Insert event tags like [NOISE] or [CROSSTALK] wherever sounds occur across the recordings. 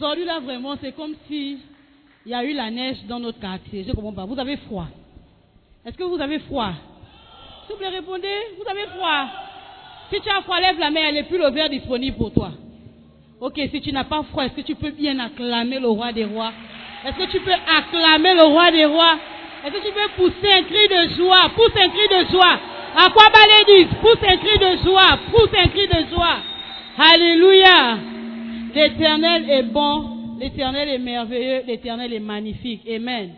Aujourd'hui, là, vraiment, c'est comme si il y a eu la neige dans notre quartier. Je ne comprends pas. Vous avez froid. Est-ce que vous avez froid? S'il vous plaît, répondez. Vous avez froid Si tu as froid, lève la main. Elle est plus le verre disponible pour toi. Ok, si tu n'as pas froid, est-ce que tu peux bien acclamer le roi des rois? Est-ce que tu peux acclamer le roi des rois? Est-ce que tu peux pousser un cri de joie? Pousse un cri de joie. À quoi disent Pousse un cri de joie. Pousse un cri de joie. Alléluia. L'éternel est bon. L'éternel est merveilleux. L'éternel est magnifique. Amen.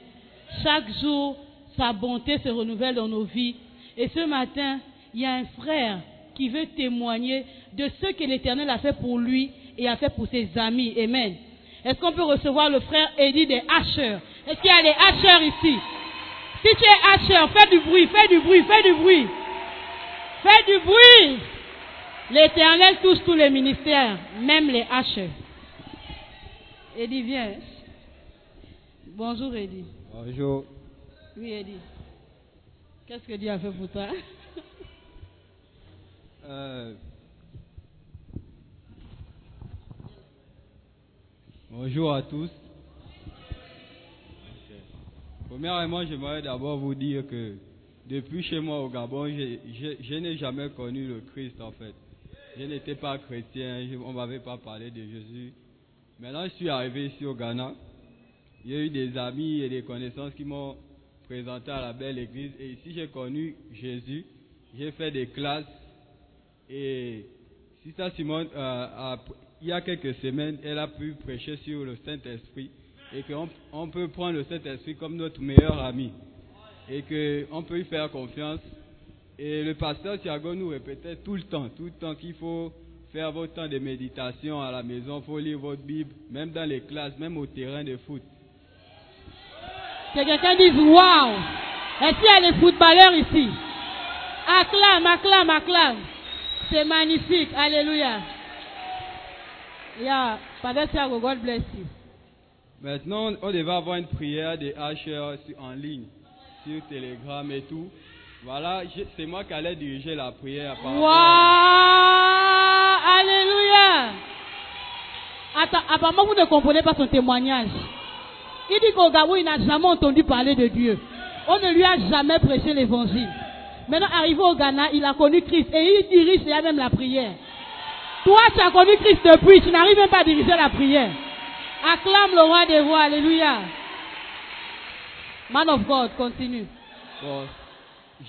Chaque jour, sa bonté se renouvelle dans nos vies. Et ce matin, il y a un frère qui veut témoigner de ce que l'Éternel a fait pour lui et a fait pour ses amis. Amen. Est-ce qu'on peut recevoir le frère Eddie des hacheurs? Est-ce qu'il y a des hacheurs ici? Si tu es hacheur, fais du bruit, fais du bruit, fais du bruit. Fais du bruit. L'Éternel touche tous les ministères, même les hacheurs. Eddie, viens. Bonjour Eddie. Bonjour. Oui Eddie. Qu'est-ce que Dieu a fait pour toi? [LAUGHS] Euh, bonjour à tous. Premièrement, j'aimerais d'abord vous dire que depuis chez moi au Gabon, je, je- je n'ai jamais connu le Christ en fait. Je n'étais pas chrétien, on ne m'avait pas parlé de Jésus. Maintenant, je suis arrivé ici au Ghana. Y a eu des amis et des connaissances qui m'ont présenté à la belle église. Et ici, j'ai connu Jésus. J'ai fait des classes. Et Sister Simone, euh, il y a quelques semaines, elle a pu prêcher sur le Saint-Esprit. Et qu'on on peut prendre le Saint-Esprit comme notre meilleur ami. Et qu'on peut lui faire confiance. Et le pasteur Thiago nous répétait tout le temps, tout le temps qu'il faut faire votre temps de méditation à la maison, il faut lire votre Bible, même dans les classes, même au terrain de foot. Que quelqu'un dise Waouh Est-ce qu'il y a des footballeurs ici? Acclame, acclame, acclame. C'est magnifique. Alléluia. Yeah. Father Thiago, God bless you. Maintenant, on devait avoir une prière des HR en ligne, sur Telegram et tout. Voilà, c'est moi qui allais diriger la prière. à- Alléluia. Attends, apparemment vous ne comprenez pas son témoignage. Il dit qu'au Gabon, il n'a jamais entendu parler de Dieu. On ne lui a jamais prêché l'évangile. Maintenant, arrivé au Ghana, il a connu Christ et il dirige déjà même la prière. Toi, tu as connu Christ depuis, tu n'arrives même pas à diriger la prière. Acclame le roi des rois, alléluia. Man of God, continue. Bon,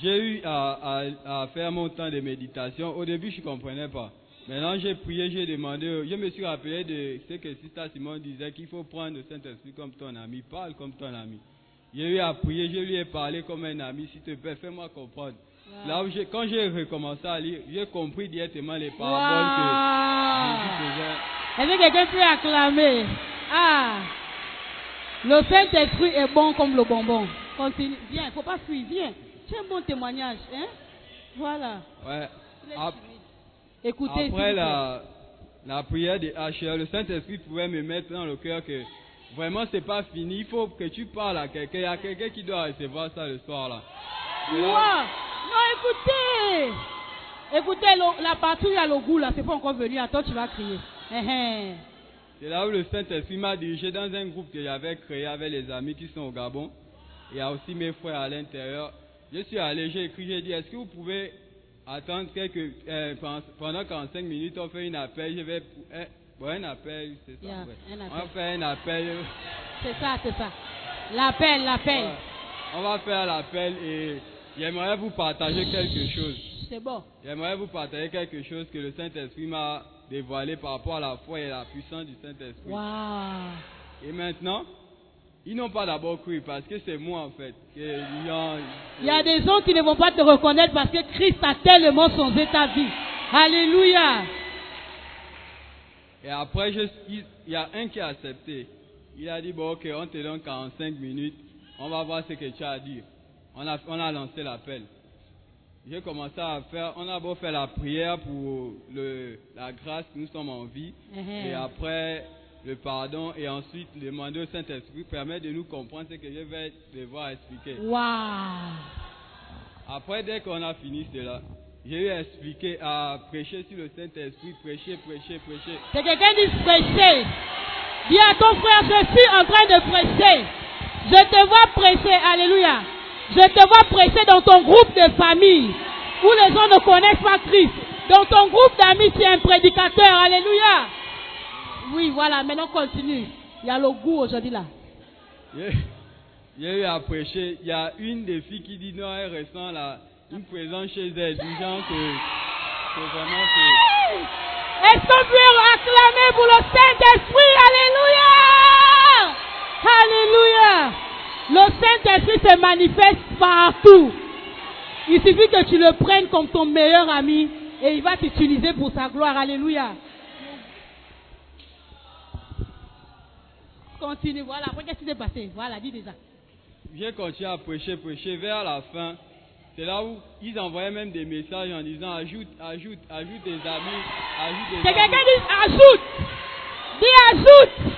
j'ai eu à, à- à faire mon temps de méditation. Au début, je ne comprenais pas. Maintenant, j'ai prié, j'ai demandé, je me suis rappelé de ce que Sister Simon disait, qu'il faut prendre le Saint-Esprit comme ton ami, parle comme ton ami. J'ai eu à prier, je lui ai parlé comme un ami, s'il te plaît, fais-moi comprendre. Là où quand j'ai recommencé à lire, j'ai compris directement les paraboles que Jésus faisait. Est-ce que quelqu'un peut acclamer? Ah Le Saint-Esprit est bon comme le bonbon. Continue. Viens, il ne faut pas fuir. Viens. C'est un bon témoignage. Hein? Voilà. Ouais. Ap- Écoutez. Après la, la prière des HR, le Saint-Esprit pouvait me mettre dans le cœur que vraiment c'est pas fini. Il faut que tu parles à quelqu'un. Il y a quelqu'un qui doit recevoir ça le soir là. Wow. Non, écoutez. Écoutez, le- la y a le goût là, c'est pas encore venu. Attends, tu vas crier. Eh, eh. C'est là où le Saint-Esprit m'a dirigé dans un groupe que j'avais créé avec les amis qui sont au Gabon. Il y a aussi mes frères à l'intérieur. Je suis allé, j'ai écrit, j'ai dit, est-ce que vous pouvez attendre quelques, euh, pen- pendant 45 minutes, on fait un appel, je vais, euh, bon, un appel, c'est ça. Yeah, ouais. un On appel. va faire un appel. C'est ça, c'est ça. L'appel, l'appel. Ouais. On va faire l'appel et j'aimerais vous partager quelque chose. C'est bon. J'aimerais vous partager quelque chose que le Saint-Esprit m'a dévoilé par rapport à la foi et la puissance du Saint-Esprit. Waouh. Et maintenant, ils n'ont pas d'abord cru parce que c'est moi en fait. Il y a des gens qui ne vont pas te reconnaître parce que Christ a tellement changé ta vie. Alléluia. Et après, je- il y a un qui a accepté. Il a dit, bon ok, on te donne 45 minutes. On va voir ce que tu as à dire. On a, on a lancé l'appel. J'ai commencé à faire, on a beau faire la prière pour le, la grâce que nous sommes en vie. Mhm. Et après, le pardon. Et ensuite, demander au Saint-Esprit permet de nous comprendre ce que je vais devoir expliquer. Waouh. Après, dès qu'on a fini cela, j'ai eu à prêcher sur le Saint-Esprit, prêcher, prêcher, prêcher. Que quelqu'un dise prêcher. Dis à ton frère, je suis en train de prêcher. Je te vois prêcher. Alléluia. Je te vois prêcher dans ton groupe de famille où les gens ne connaissent pas Christ. Dans ton groupe d'amis, tu es un prédicateur. Alléluia. Oui, voilà. Maintenant, continue. Il y a le goût aujourd'hui là. J'ai eu à prêcher. Il y a une des filles qui dit non, elle ressent la, une présence chez elle, du genre que c'est vraiment que. Est-ce qu'on peut acclamer pour le Saint-Esprit Alléluia Alléluia Le Saint-Esprit se manifeste partout. Il suffit que tu le prennes comme ton meilleur ami et il va t'utiliser pour sa gloire. Alléluia. Continue, voilà. Après, qu'est-ce qui s'est passé Voilà, dis déjà. J'ai continué à prêcher, prêcher. Vers la fin, c'est là où ils envoyaient même des messages en disant ajoute, ajoute, ajoute des amis, ajoute des amis. quelqu'un dise ajoute Dis ajoute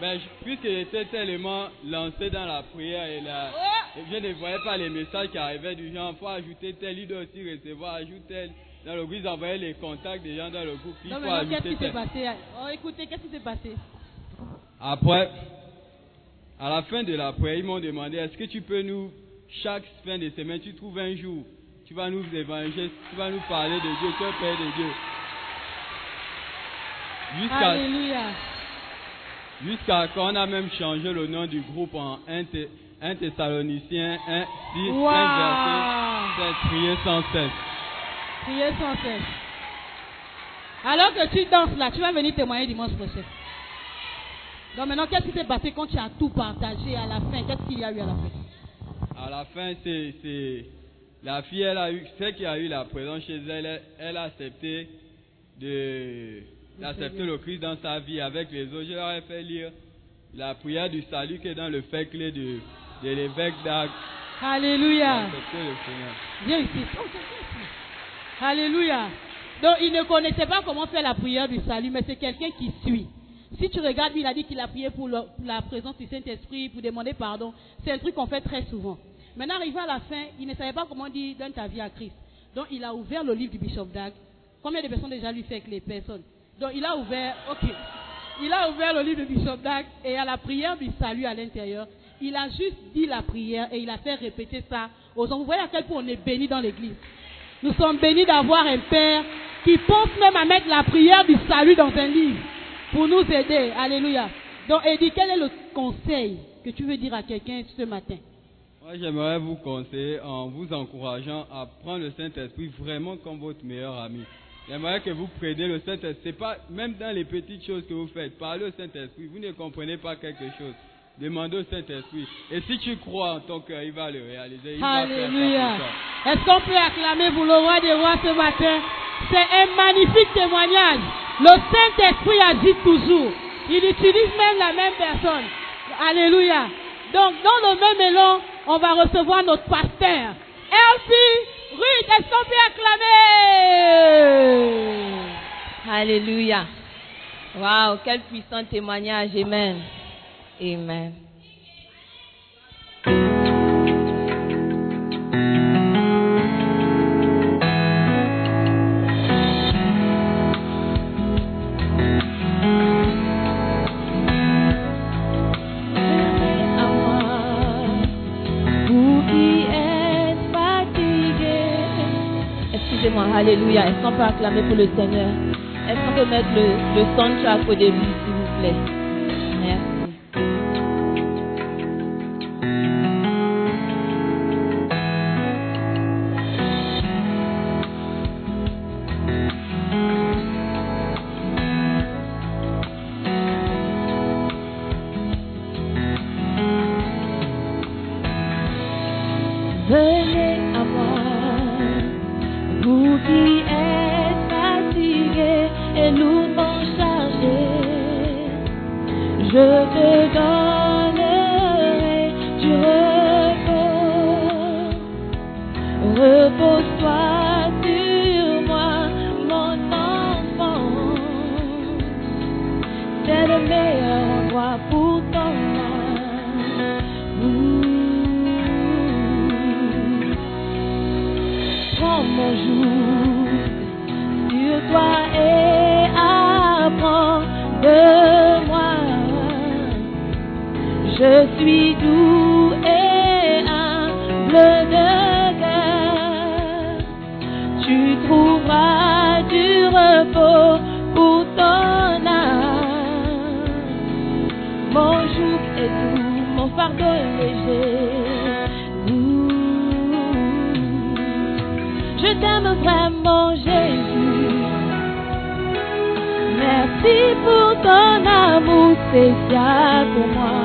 Mais je- puisque j'étais tellement lancé dans la prière et la, Oh. je ne voyais pas les messages qui arrivaient du genre, faut ajouter tel, il doit aussi recevoir, ajoute tel. Dans le groupe, ils envoyaient les contacts des gens dans le groupe, il Non, faut mais qu'est-ce qui s'est passé? Oh, écoutez, qu'est-ce qui s'est passé? Après, à la fin de la prière, ils m'ont demandé, est-ce que tu peux nous, chaque fin de semaine, tu trouves un jour, tu vas nous évangéliser, tu vas nous parler de Dieu, tu es Père de Dieu. Jusqu'à Alléluia. jusqu'à quand on a même changé le nom du groupe en 1, Thé- un Thessalonicien, 1, 6, Wow. 1 verset, 7, prier sans cesse. Priez sans cesse. Alors que tu danses là, tu vas venir témoigner dimanche prochain. Donc maintenant, qu'est-ce qui s'est passé quand tu as tout partagé à la fin? Qu'est-ce qu'il y a eu à la fin? À la fin, c'est, c'est la fille, elle a eu, celle qui a eu la présence chez elle, elle, elle a accepté de, d'accepter le Christ dans sa vie avec les autres. Je leur ai fait lire la prière du salut qui est dans le fait clé de, de l'évêque d'Arc. Alléluia. Viens. Oh, bien ici. Alléluia. Donc, il ne connaissait pas comment faire la prière du salut, mais c'est quelqu'un qui suit. Si tu regardes, il a dit qu'il a prié pour, la présence du Saint-Esprit, pour demander pardon. C'est un truc qu'on fait très souvent. Maintenant, arrivé à la fin, il ne savait pas comment dire donne ta vie à Christ. Donc, il a ouvert le livre du Bishop Dag. Combien de personnes déjà lui fait avec les personnes? Donc, il a ouvert, ok. Il a ouvert le livre du Bishop Dag et à la prière du salut à l'intérieur, il a juste dit la prière et il a fait répéter ça aux gens. Vous voyez à quel point on est béni dans l'église. Nous sommes bénis d'avoir un Père qui pense même à mettre la prière du salut dans un livre pour nous aider. Alléluia. Donc, Eddie, quel est le conseil que tu veux dire à quelqu'un ce matin? Moi, j'aimerais vous conseiller en vous encourageant à prendre le Saint-Esprit vraiment comme votre meilleur ami. J'aimerais que vous preniez le Saint-Esprit. C'est pas, même dans les petites choses que vous faites, parlez au Saint-Esprit. Vous ne comprenez pas quelque chose. Demandez au Saint-Esprit. Et si tu crois en ton cœur, il va le réaliser. Il Alléluia. Est-ce qu'on peut acclamer pour le roi des rois ce matin? C'est un magnifique témoignage. Le Saint-Esprit agit toujours. Il utilise même la même personne. Alléluia. Donc, dans le même élan, on va recevoir notre pasteur. Elsie Ruth, est-ce qu'on peut acclamer? Alléluia. Waouh, quel puissant témoignage. Amen. Amen. Alléluia. Est-ce qu'on peut acclamer pour le Seigneur? Est-ce qu'on peut mettre le, le soundtrack au début, s'il vous plaît? Merci. vraiment Jésus. Merci pour ton amour spécial pour moi.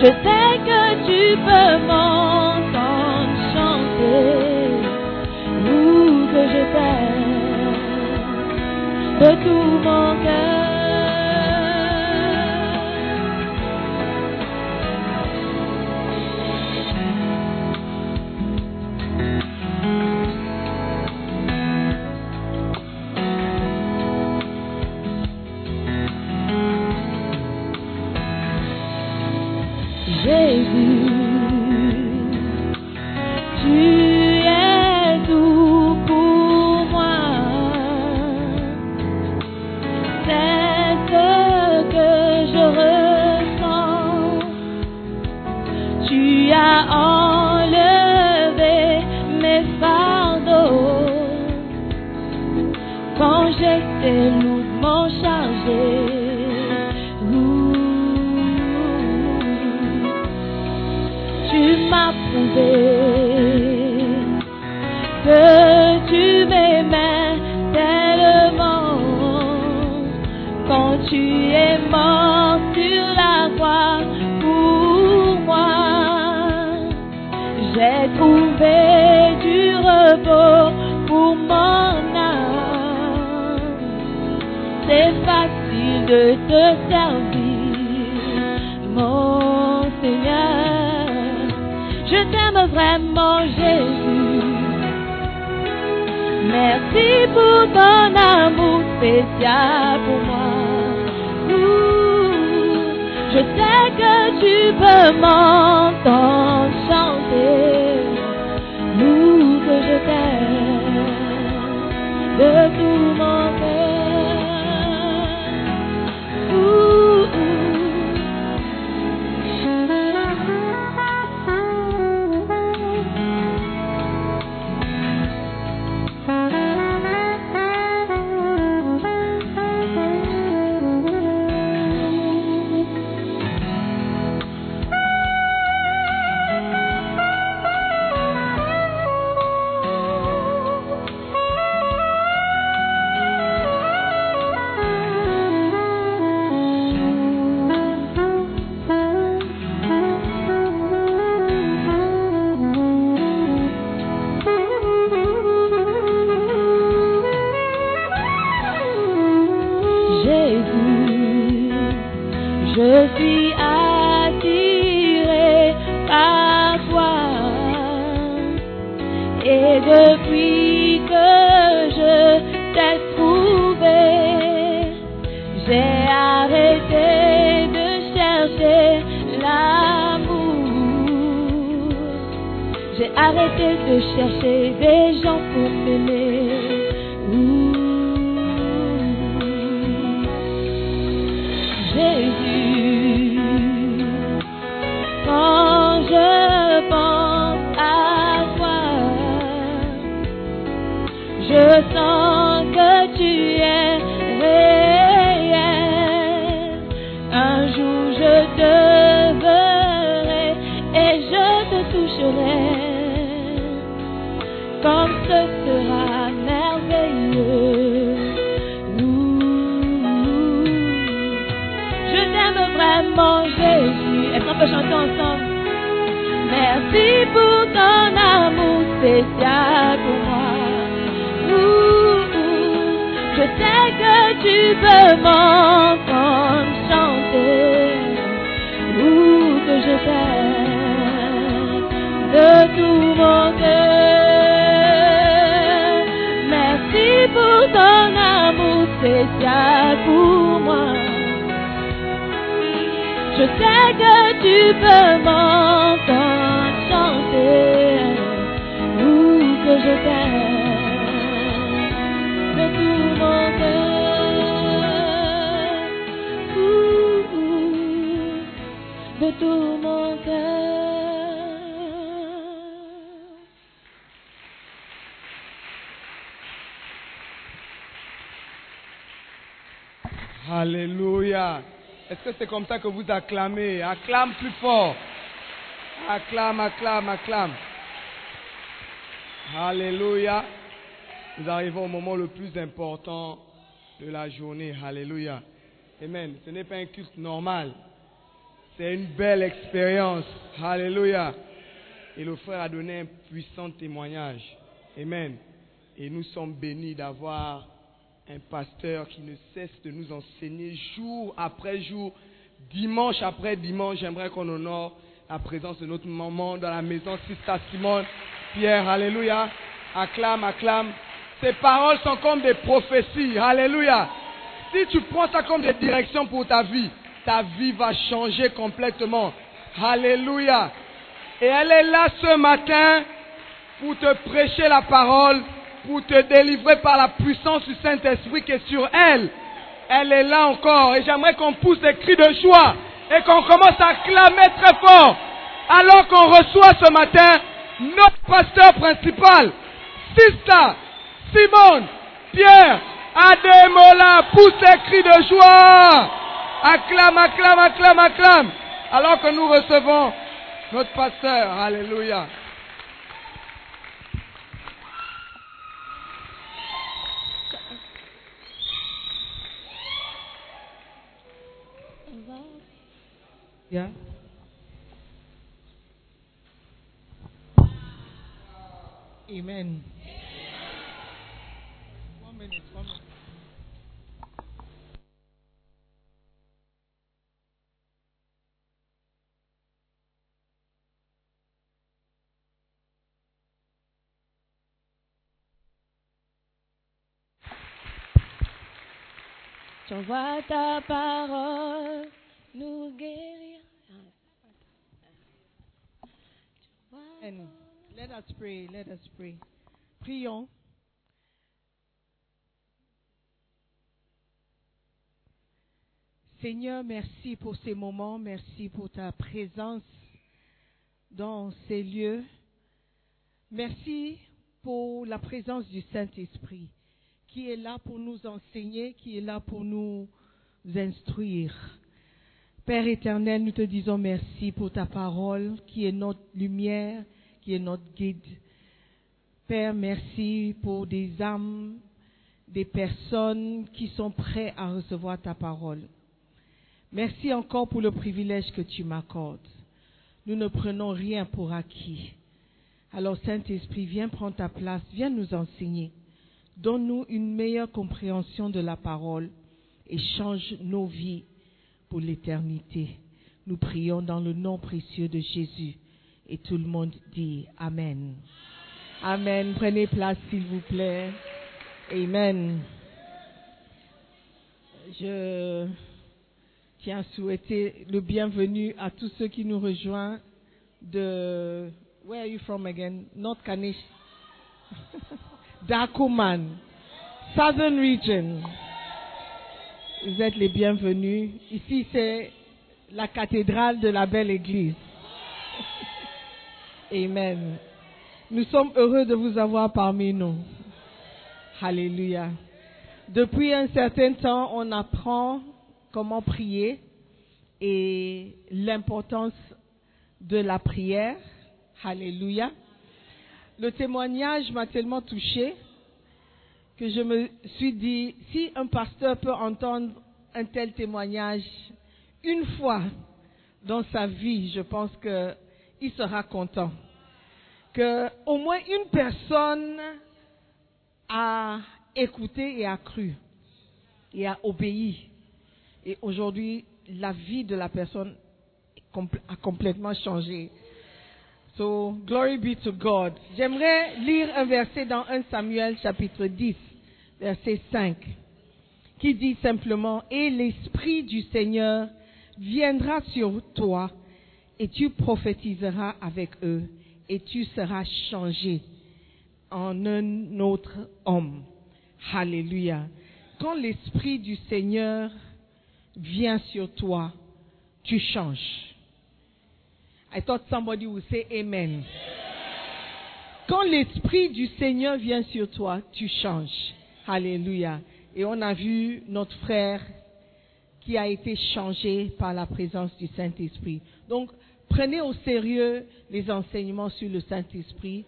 Je sais que tu peux m'entendre chanter, nous que je t'aime de tout mon cœur. pour moi. Ouh, je sais que tu peux m'en comme ça que vous acclamez Acclame plus fort. Acclame, acclame, acclame. Alléluia. Nous arrivons au moment le plus important de la journée. Alléluia. Amen. Ce n'est pas un culte normal. C'est une belle expérience. Alléluia. Et le frère a donné un puissant témoignage. Amen. Et nous sommes bénis d'avoir un pasteur qui ne cesse de nous enseigner jour après jour, dimanche après dimanche. J'aimerais qu'on honore la présence de notre maman dans la maison, Sista Simone. Pierre, Alléluia. Acclame, acclame. Ces paroles sont comme des prophéties. Alléluia. Si tu prends ça comme des directions pour ta vie, ta vie va changer complètement. Alléluia. Et elle est là ce matin pour te prêcher la parole, pour te délivrer par la puissance du Saint-Esprit qui est sur elle. Elle est là encore et j'aimerais qu'on pousse des cris de joie et qu'on commence à clamer très fort alors qu'on reçoit ce matin notre pasteur principal, Sista Simone Pierre Ademola. Pousse des cris de joie. Acclame, acclame, acclame, acclame. Alors que nous recevons notre pasteur. Alléluia. Yeah. Amen. One minute, one minute. J'envoie ta parole nous. And let us pray, let us pray. Prions. Seigneur, merci pour ces moments, merci pour ta présence dans ces lieux. Merci pour la présence du Saint-Esprit qui est là pour nous enseigner, qui est là pour nous instruire. Père éternel, nous te disons merci pour ta parole qui est notre lumière, qui est notre guide. Père, merci pour des âmes, des personnes qui sont prêtes à recevoir ta parole. Merci encore pour le privilège que tu m'accordes. Nous ne prenons rien pour acquis. Alors Saint-Esprit, viens prendre ta place, viens nous enseigner. Donne-nous une meilleure compréhension de la parole et change nos vies pour l'éternité. Nous prions dans le nom précieux de Jésus. Et tout le monde dit Amen. Amen. Prenez place, s'il vous plaît. Amen. Je tiens à souhaiter le bienvenu à tous ceux qui nous rejoignent de. Where are you from again? North Kanish. [LAUGHS] Dakuman. Southern Region. Vous êtes les bienvenus. Ici, c'est la cathédrale de la belle église. [LAUGHS] Amen. Nous sommes heureux de vous avoir parmi nous. Alléluia. Depuis un certain temps, on apprend comment prier et l'importance de la prière. Alléluia. le témoignage m'a tellement touché que je me suis dit, si un pasteur peut entendre un tel témoignage une fois dans sa vie, je pense qu'il sera content. Que au moins une personne a écouté et a cru et a obéi. Et aujourd'hui, la vie de la personne a complètement changé. So, glory be to God. J'aimerais lire un verset dans 1 Samuel chapitre 10, verset 5, qui dit simplement, Et l'Esprit du Seigneur viendra sur toi, et tu prophétiseras avec eux, et tu seras changé en un autre homme. Alléluia. Quand l'Esprit du Seigneur vient sur toi, tu changes. I thought somebody would say Amen. Quand l'Esprit du Seigneur vient sur toi, tu changes. Alléluia. Et on a vu notre frère qui a été changé par la présence du Saint-Esprit. Donc, prenez au sérieux les enseignements sur le Saint-Esprit.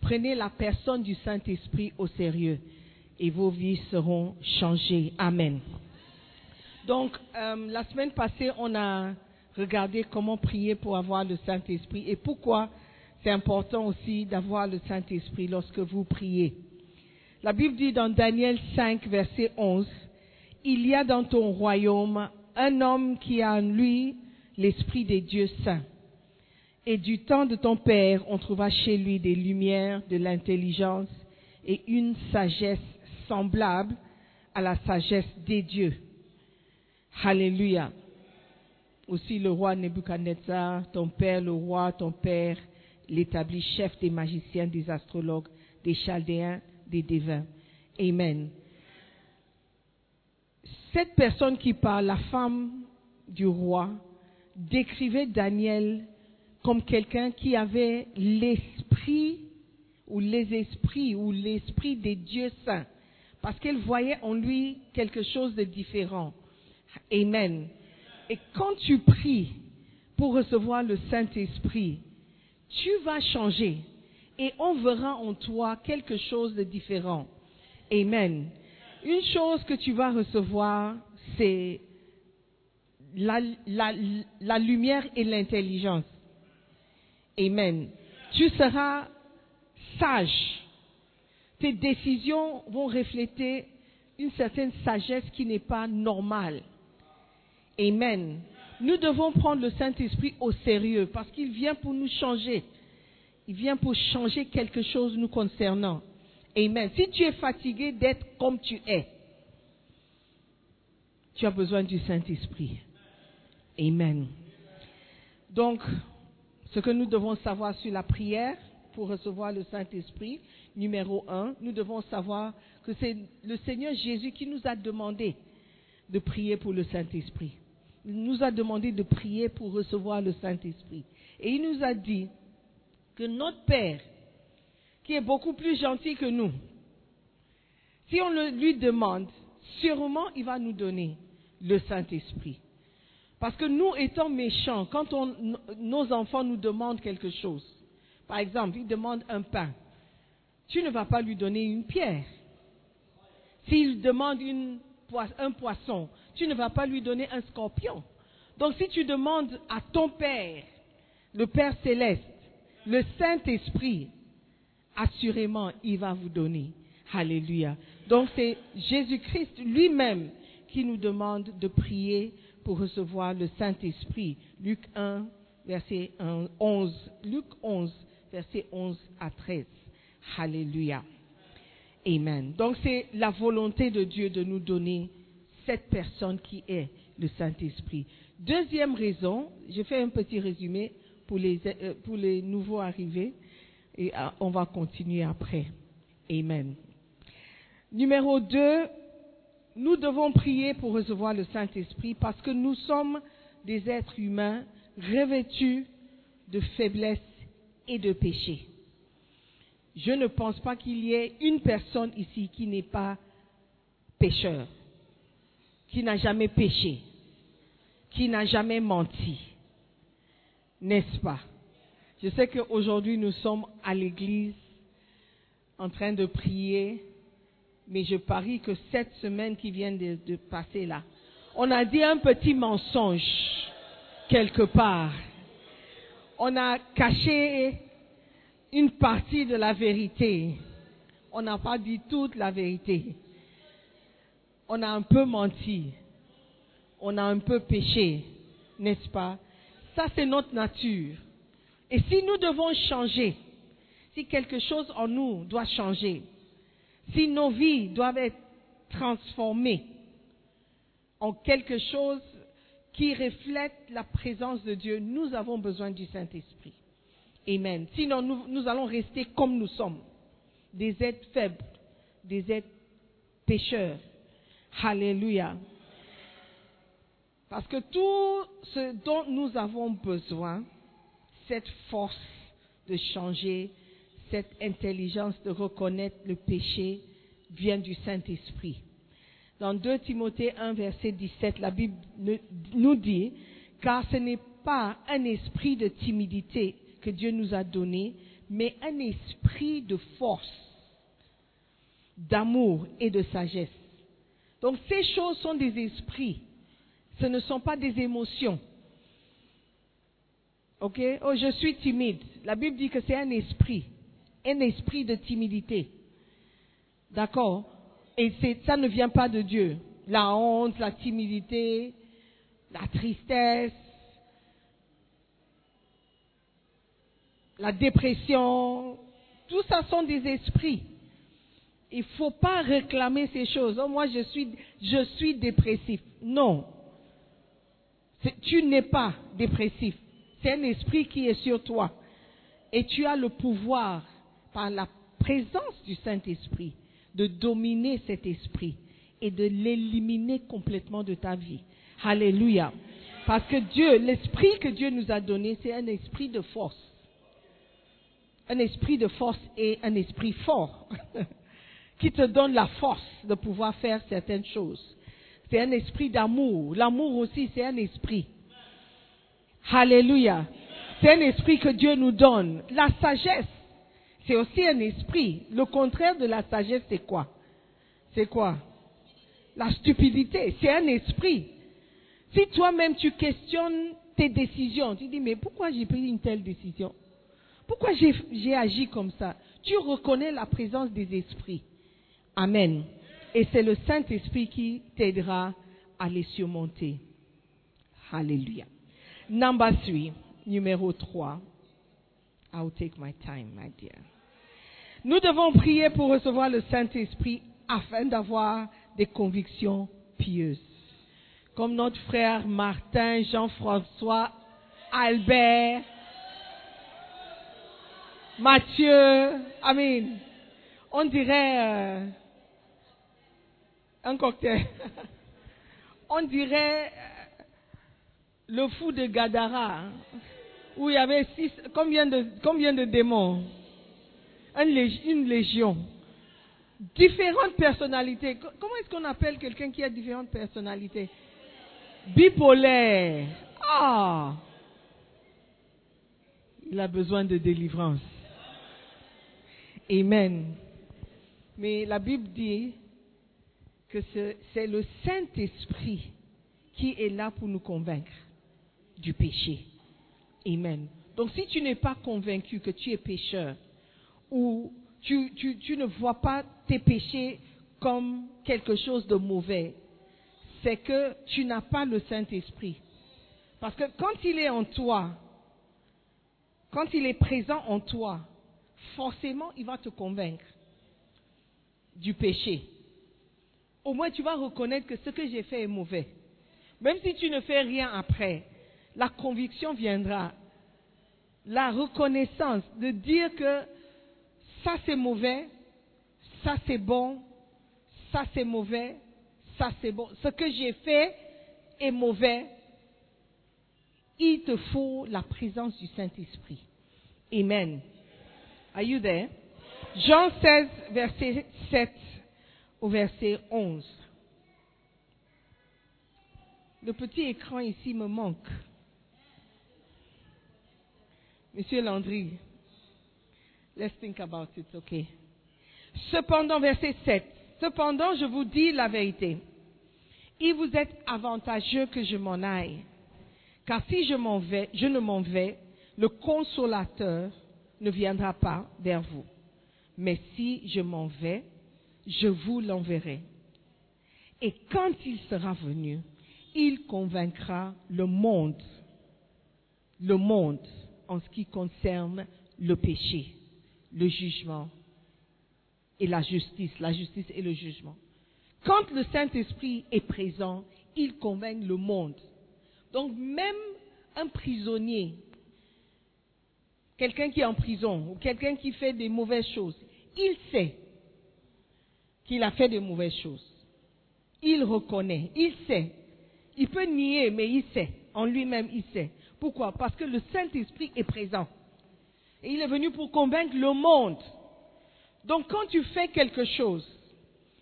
Prenez la personne du Saint-Esprit au sérieux et vos vies seront changées. Amen. Donc, euh, la semaine passée, on a regardé comment prier pour avoir le Saint-Esprit et pourquoi c'est important aussi d'avoir le Saint-Esprit lorsque vous priez. La Bible dit dans Daniel 5, verset 11, Il y a dans ton royaume un homme qui a en lui l'Esprit des dieux saints. Et du temps de ton Père, on trouva chez lui des lumières, de l'intelligence et une sagesse semblable à la sagesse des dieux. Alléluia. Aussi le roi Nebuchadnezzar, ton père, le roi, ton père, l'établi chef des magiciens, des astrologues, des chaldéens, des divins. Amen. Cette personne qui parle, la femme du roi, décrivait Daniel comme quelqu'un qui avait l'esprit ou les esprits ou l'esprit des dieux saints parce qu'elle voyait en lui quelque chose de différent. Amen. Et quand tu pries pour recevoir le Saint-Esprit, tu vas changer et on verra en toi quelque chose de différent. Amen. Une chose que tu vas recevoir, c'est la, lumière et l'intelligence. Amen. Tu seras sage tes décisions vont refléter une certaine sagesse qui n'est pas normale. Amen. Nous devons prendre le Saint-Esprit au sérieux parce qu'il vient pour nous changer. Il vient pour changer quelque chose nous concernant. Amen. Si tu es fatigué d'être comme tu es, tu as besoin du Saint-Esprit. Amen. Donc, ce que nous devons savoir sur la prière pour recevoir le Saint-Esprit, numéro un, nous devons savoir que c'est le Seigneur Jésus qui nous a demandé de prier pour le Saint-Esprit. Il nous a demandé de prier pour recevoir le Saint-Esprit. Et il nous a dit que notre Père, qui est beaucoup plus gentil que nous, si on le lui demande, sûrement il va nous donner le Saint-Esprit. Parce que nous étant méchants, quand nos enfants nous demandent quelque chose, par exemple, ils demandent un pain, tu ne vas pas lui donner une pierre. S'il demande un poisson, tu ne vas pas lui donner un scorpion. Donc si tu demandes à ton Père, le Père céleste, le Saint-Esprit, assurément, il va vous donner. Alléluia. Donc c'est Jésus-Christ lui-même qui nous demande de prier pour recevoir le Saint-Esprit. Luc 1, verset 11. Luc 11, verset 11 à 13. Alléluia. Amen. Donc c'est la volonté de Dieu de nous donner cette personne qui est le Saint-Esprit. Deuxième raison, je fais un petit résumé pour les, euh, pour les nouveaux arrivés et euh, on va continuer après. Amen. Numéro deux, nous devons prier pour recevoir le Saint-Esprit parce que nous sommes des êtres humains revêtus de faiblesse et de péché je ne pense pas qu'il y ait une personne ici qui n'est pas pécheur, qui n'a jamais péché, qui n'a jamais menti. N'est-ce pas? Je sais qu'aujourd'hui nous sommes à l'église en train de prier, mais je parie que cette semaine qui vient de, de passer là, on a dit un petit mensonge quelque part. On a caché une partie de la vérité. On n'a pas dit toute la vérité. On a un peu menti. On a un peu péché, n'est-ce pas? Ça, c'est notre nature. Et si nous devons changer, si quelque chose en nous doit changer, si nos vies doivent être transformées en quelque chose qui reflète la présence de Dieu, nous avons besoin du Saint-Esprit. Amen. Sinon, nous, allons rester comme nous sommes, des êtres faibles, des êtres pécheurs. Alléluia. Parce que tout ce dont nous avons besoin, cette force de changer, cette intelligence de reconnaître le péché, vient du Saint-Esprit. Dans 2 Timothée 1, verset 17, la Bible nous dit, car ce n'est pas un esprit de timidité que Dieu nous a donné, mais un esprit de force, d'amour et de sagesse. Donc ces choses sont des esprits, ce ne sont pas des émotions. Ok? Oh, je suis timide. La Bible dit que c'est un esprit, un esprit de timidité. D'accord? Et ça ne vient pas de Dieu. La honte, la timidité, la tristesse, la dépression, tout ça sont des esprits. Il ne faut pas réclamer ces choses. Oh, moi, je suis, je suis dépressif. Non. Tu n'es pas dépressif. C'est un esprit qui est sur toi. Et tu as le pouvoir, par la présence du Saint-Esprit, de dominer cet esprit et de l'éliminer complètement de ta vie. Alléluia. Parce que Dieu, l'esprit que Dieu nous a donné, c'est un esprit de force. Un esprit de force et un esprit fort [LAUGHS] qui te donne la force de pouvoir faire certaines choses. C'est un esprit d'amour. L'amour aussi, c'est un esprit. Alléluia. C'est un esprit que Dieu nous donne. La sagesse, c'est aussi un esprit. Le contraire de la sagesse, c'est quoi? C'est quoi? La stupidité, c'est un esprit. Si toi-même tu questionnes tes décisions, tu dis, mais pourquoi j'ai pris une telle décision? Pourquoi j'ai agi comme ça? Tu reconnais la présence des esprits. Amen. Et c'est le Saint-Esprit qui t'aidera à les surmonter. Alléluia. Number three, numéro 3. I'll take my time, my dear. Nous devons prier pour recevoir le Saint-Esprit afin d'avoir des convictions pieuses. Comme notre frère Martin, Jean-François, Albert, Mathieu, Amen. On dirait euh, un cocktail. [LAUGHS] On dirait euh, le fou de Gadara, hein, où il y avait six, combien de, combien de démons Une légion. Différentes personnalités. Comment est-ce qu'on appelle quelqu'un qui a différentes personnalités? Bipolaire. Ah Il a besoin de délivrance. Amen. Mais la Bible dit que c'est le Saint-Esprit qui est là pour nous convaincre du péché. Amen. Donc si tu n'es pas convaincu que tu es pécheur, ou tu, tu, ne vois pas tes péchés comme quelque chose de mauvais, c'est que tu n'as pas le Saint-Esprit. Parce que quand il est en toi, quand il est présent en toi, forcément il va te convaincre du péché. Au moins tu vas reconnaître que ce que j'ai fait est mauvais. Même si tu ne fais rien après, la conviction viendra. La reconnaissance de dire que ça c'est mauvais, ça c'est bon, ça c'est mauvais, ça c'est bon. Ce que j'ai fait est mauvais. Il te faut la présence du Saint-Esprit. Amen. Are you there? Jean 16, verset 7 au verset 11. Le petit écran ici me manque. Monsieur Landry, let's think about it, okay? Cependant, verset 7. Cependant, je vous dis la vérité. Il vous est avantageux que je m'en aille. Car si je m'en vais, je ne m'en vais, le consolateur ne viendra pas vers vous. Mais si je m'en vais, je vous l'enverrai. Et quand il sera venu, il convaincra le monde, le monde en ce qui concerne le péché, le jugement et la justice, la justice et le jugement. Quand le Saint-Esprit est présent, il convainc le monde. Donc même un prisonnier, quelqu'un qui est en prison ou quelqu'un qui fait des mauvaises choses, il sait qu'il a fait des mauvaises choses. Il reconnaît, il sait. Il peut nier, mais il sait. En lui-même, il sait. Pourquoi? Parce que le Saint-Esprit est présent. Et il est venu pour convaincre le monde. Donc quand tu fais quelque chose,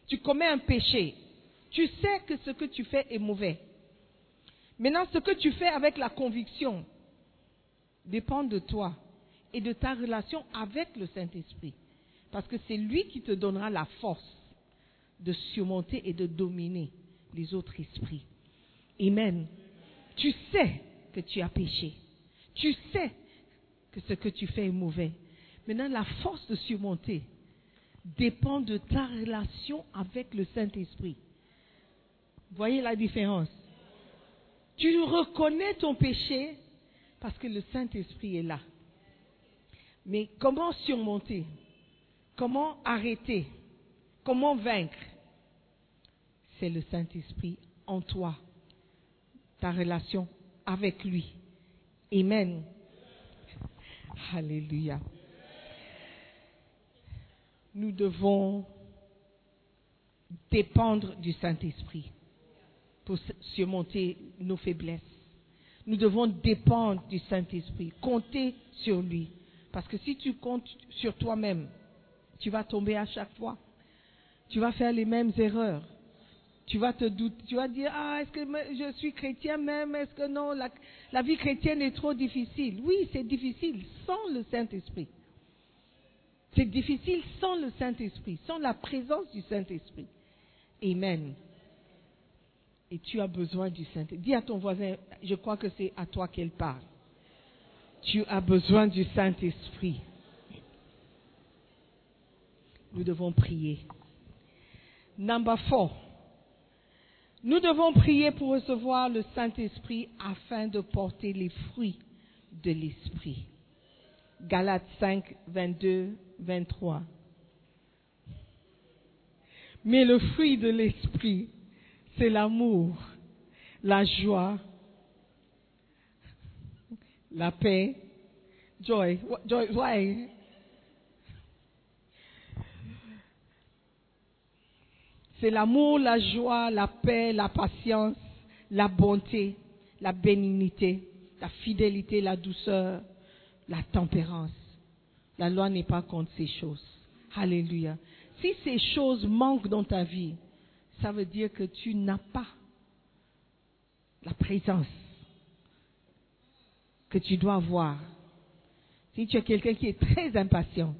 tu commets un péché, tu sais que ce que tu fais est mauvais. Maintenant, ce que tu fais avec la conviction dépend de toi et de ta relation avec le Saint-Esprit. Parce que c'est lui qui te donnera la force de surmonter et de dominer les autres esprits. Amen. Tu sais que tu as péché. Tu sais que ce que tu fais est mauvais. Maintenant, la force de surmonter dépend de ta relation avec le Saint-Esprit. Voyez la différence. Tu reconnais ton péché parce que le Saint-Esprit est là. Mais comment surmonter? Comment arrêter? Comment vaincre? C'est le Saint-Esprit en toi, ta relation avec lui. Amen. Alléluia. Nous devons dépendre du Saint-Esprit pour surmonter nos faiblesses. Nous devons dépendre du Saint-Esprit, compter sur lui. Parce que si tu comptes sur toi-même, tu vas tomber à chaque fois. Tu vas faire les mêmes erreurs. Tu vas te douter, tu vas dire, ah, est-ce que je suis chrétien même? Est-ce que non? La, vie chrétienne est trop difficile. Oui, c'est difficile sans le Saint-Esprit. C'est difficile sans le Saint-Esprit, sans la présence du Saint-Esprit. Amen. Et tu as besoin du Saint-Esprit. Dis à ton voisin, je crois que c'est à toi qu'elle parle. Tu as besoin du Saint-Esprit. Nous devons prier. Number four. Nous devons prier pour recevoir le Saint-Esprit afin de porter les fruits de l'Esprit. Galates 5, 22, 23. Mais le fruit de l'Esprit, c'est l'amour, la joie, la paix, joy, joy, why? C'est l'amour, la joie, la paix, la patience, la bonté, la bénignité, la fidélité, la douceur, la tempérance. La loi n'est pas contre ces choses. Alléluia. Si ces choses manquent dans ta vie, ça veut dire que tu n'as pas la présence que tu dois avoir. Si tu es quelqu'un qui est très impatient,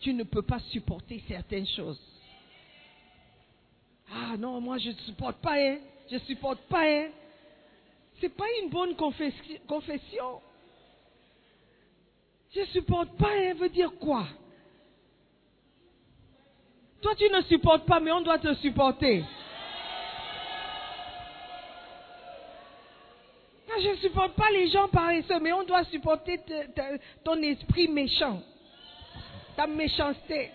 tu, ne peux pas supporter certaines choses. Ah non, moi je ne supporte pas, hein. Je ne supporte pas, hein. C'est pas une bonne confession. Je ne supporte pas, hein, veut dire quoi? Toi, tu ne supportes pas, mais on doit te supporter. Je ne supporte pas les gens paresseux, mais on doit supporter ton esprit méchant, ta méchanceté.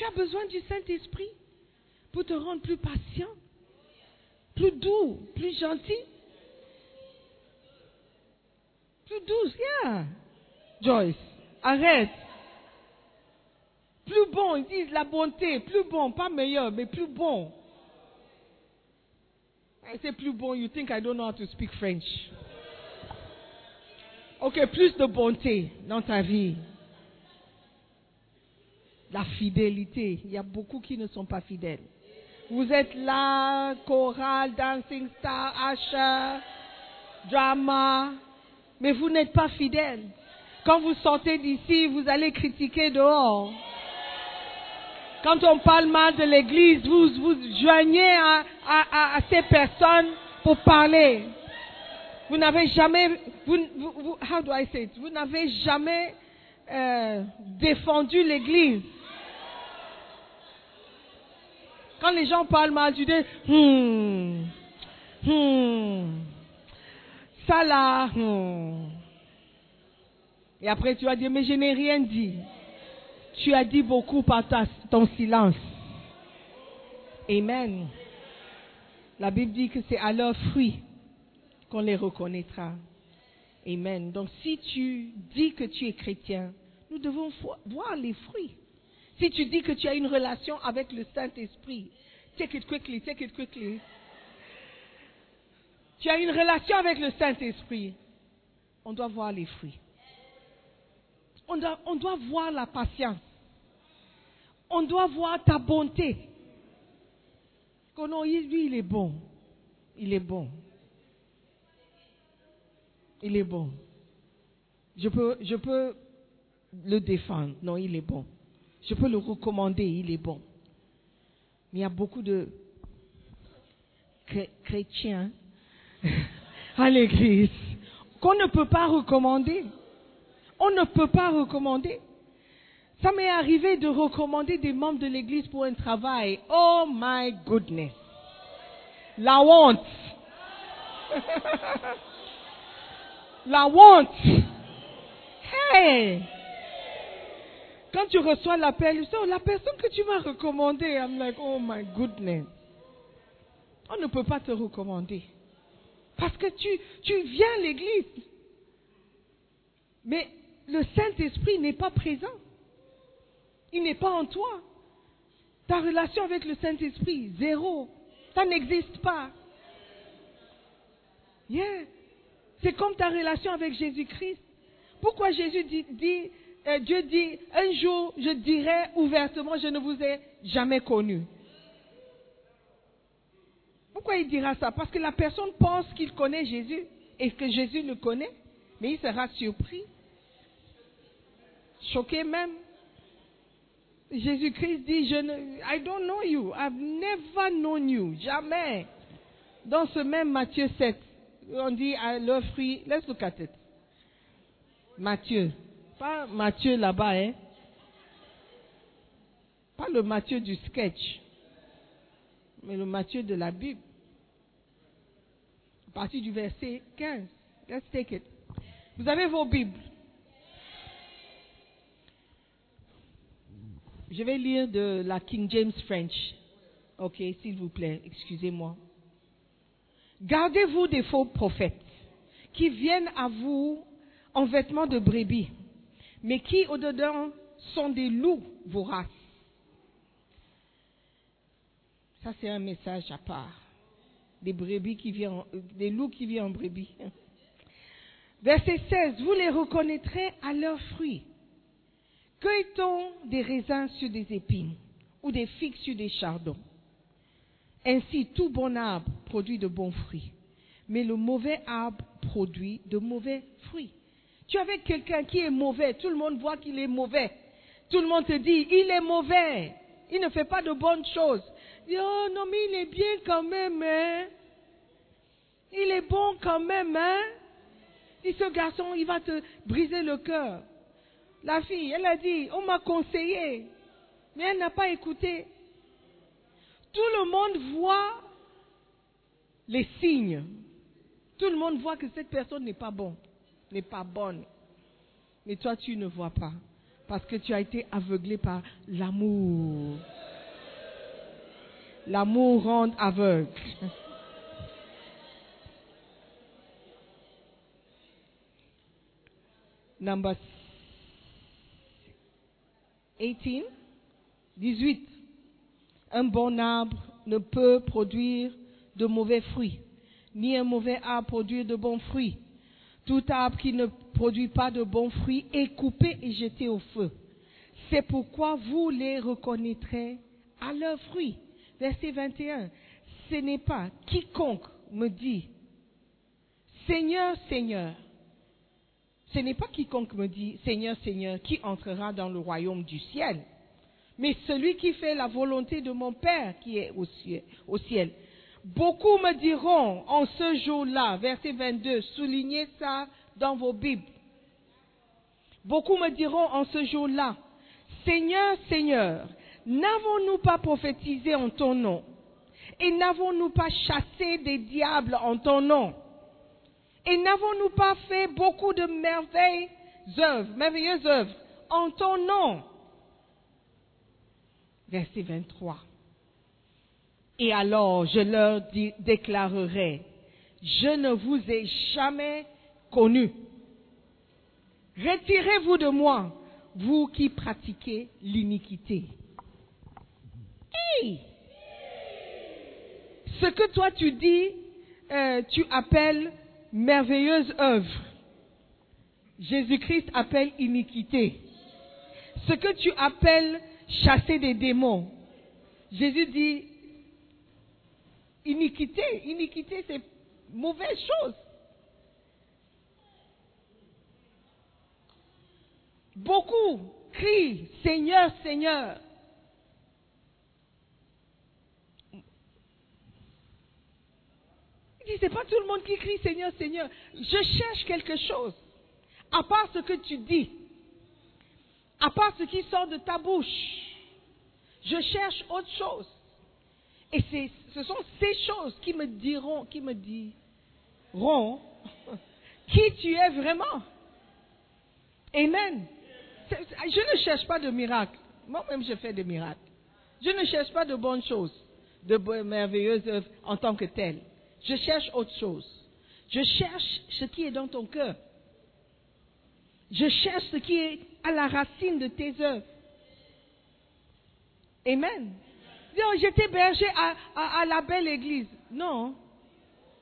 Tu as besoin du Saint-Esprit pour te rendre plus patient, plus doux, plus gentil. Plus douce, yeah. Joyce, arrête. Plus bon, ils disent la bonté, plus bon, pas meilleur, mais plus bon. I say plus bon, you think I don't know how to speak French. Ok, plus de bonté dans ta vie la fidélité. Il y a beaucoup qui ne sont pas fidèles. Vous êtes là, chorale, dancing star, usher, drama, mais vous n'êtes pas fidèle. quand vous sortez d'ici, vous allez critiquer dehors. Quand on parle mal de l'église, vous vous joignez à, ces personnes pour parler. Vous n'avez jamais, vous, vous, how do I say it? Vous n'avez jamais euh, défendu l'église. Quand les gens parlent mal, tu dis, hmm, hmm, ça là, hmm. Et après tu vas dire, mais je n'ai rien dit. Tu as dit beaucoup par ton silence. Amen. La Bible dit que c'est à leurs fruits qu'on les reconnaîtra. Amen. Donc si tu dis que tu es chrétien, nous devons voir les fruits. Si tu dis que tu as une relation avec le Saint-Esprit, take it quickly, take it quickly. Tu as une relation avec le Saint-Esprit. On doit voir les fruits. On doit, on doit voir la patience. On doit voir ta bonté. Non, lui, il est bon. Il est bon. Il est bon. Je peux, je peux le défendre. Non, il est bon. Je peux le recommander, il est bon. Mais il y a beaucoup de chrétiens [LAUGHS] à l'église qu'on ne peut pas recommander. On ne peut pas recommander. Ça m'est arrivé de recommander des membres de l'église pour un travail. Oh my goodness. La honte. [LAUGHS] La honte. Hey! Quand tu reçois l'appel, oh, la personne que tu m'as recommandée, I'm like, oh my goodness. On ne peut pas te recommander. Parce que tu, tu viens à l'église. Mais le Saint-Esprit n'est pas présent. Il n'est pas en toi. Ta relation avec le Saint-Esprit, zéro. Ça n'existe pas. Yeah. C'est comme ta relation avec Jésus-Christ. Pourquoi Jésus dit euh, Dieu dit, un jour, je dirai ouvertement, je ne vous ai jamais connu. Pourquoi il dira ça? Parce que la personne pense qu'il connaît Jésus et que Jésus le connaît, mais il sera surpris, choqué même. Jésus-Christ dit, je ne, I don't know you, I've never known you, jamais. Dans ce même Matthieu 7, on dit à leur fruit, let's look at it. Matthieu pas Matthieu là-bas, hein. Pas le Matthieu du sketch, mais le Matthieu de la Bible. À partir du verset 15. Let's take it. Vous avez vos Bibles. Je vais lire de la King James French. Ok, s'il vous plaît, excusez-moi. Gardez-vous des faux prophètes qui viennent à vous en vêtements de brebis mais qui au-dedans sont des loups voraces. Ça, c'est un message à part. Des brebis qui viennent, des loups qui viennent en brebis. [LAUGHS] Verset 16, vous les reconnaîtrez à leurs fruits. Cueille-t-on des raisins sur des épines ou des figues sur des chardons? Ainsi, tout bon arbre produit de bons fruits, mais le mauvais arbre produit de mauvais fruits. Tu es avec quelqu'un qui est mauvais, tout le monde voit qu'il est mauvais. Tout le monde te dit, il est mauvais, il ne fait pas de bonnes choses. oh non, mais il est bien quand même, hein. Il est bon quand même, hein. Et ce garçon, il va te briser le cœur. La fille, elle a dit, on m'a conseillé, mais elle n'a pas écouté. Tout le monde voit les signes. Tout le monde voit que cette personne n'est pas bonne n'est pas bonne. Mais toi, tu ne vois pas. Parce que tu as été aveuglé par l'amour. L'amour rend aveugle. Number 18. 18. Un bon arbre ne peut produire de mauvais fruits, ni un mauvais arbre produire de bons fruits. Tout arbre qui ne produit pas de bons fruits est coupé et jeté au feu. C'est pourquoi vous les reconnaîtrez à leurs fruits. Verset 21. Ce n'est pas quiconque me dit Seigneur, Seigneur, ce n'est pas quiconque me dit Seigneur, Seigneur, qui entrera dans le royaume du ciel, mais celui qui fait la volonté de mon Père qui est au ciel. Beaucoup me diront en ce jour-là, verset 22, soulignez ça dans vos Bibles. Beaucoup me diront en ce jour-là, Seigneur, Seigneur, n'avons-nous pas prophétisé en ton nom? Et n'avons-nous pas chassé des diables en ton nom? Et n'avons-nous pas fait beaucoup de merveilles, œuvres, merveilleuses œuvres en ton nom? Verset 23. Et alors je leur déclarerai, je ne vous ai jamais connu. Retirez-vous de moi, vous qui pratiquez l'iniquité. Ce que toi tu dis, euh, tu appelles merveilleuse œuvre. Jésus-Christ appelle iniquité. Ce que tu appelles chasser des démons. Jésus dit iniquité. Iniquité, c'est mauvaise chose. Beaucoup crient Seigneur, Seigneur. Il dit, c'est pas tout le monde qui crie Seigneur, Seigneur. Je cherche quelque chose. À part ce que tu dis. À part ce qui sort de ta bouche. Je cherche autre chose. Et ce sont ces choses qui me diront, qui me diront [LAUGHS] qui tu es vraiment. Amen. Je ne cherche pas de miracles. Moi-même, je fais des miracles. Je ne cherche pas de bonnes choses, de merveilleuses œuvres en tant que telles. Je cherche autre chose. Je cherche ce qui est dans ton cœur. Je cherche ce qui est à la racine de tes œuvres. Amen. J'étais berger à, à, la belle église. Non.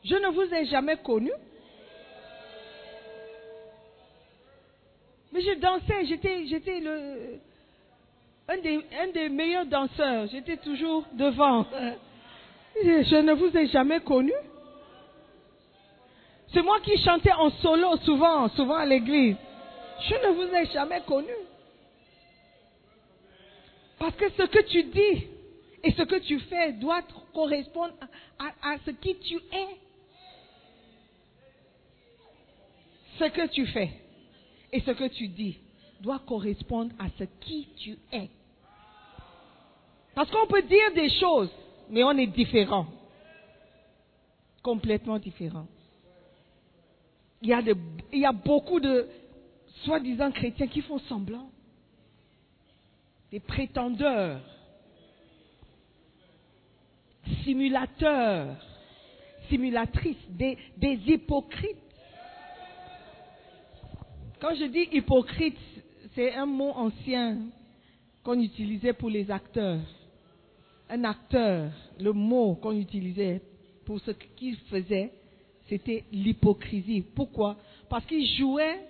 Je ne vous ai jamais connu. Mais je dansais, j'étais, j'étais le, un des, un des meilleurs danseurs. J'étais toujours devant. Je ne vous ai jamais connu. C'est moi qui chantais en solo souvent, souvent à l'église. Je ne vous ai jamais connu. Parce que ce que tu dis et ce que tu fais doit correspondre à, ce qui tu es. Ce que tu fais et ce que tu dis doit correspondre à ce qui tu es. Parce qu'on peut dire des choses, mais on est différent. Complètement différent. Il y a, de, il y a beaucoup de soi-disant chrétiens qui font semblant. Des prétendeurs. Simulateurs. Simulatrices. Des, hypocrites. Quand je dis hypocrite, c'est un mot ancien qu'on utilisait pour les acteurs. Un acteur, le mot qu'on utilisait pour ce qu'il faisait, c'était l'hypocrisie. Pourquoi? Parce qu'il jouait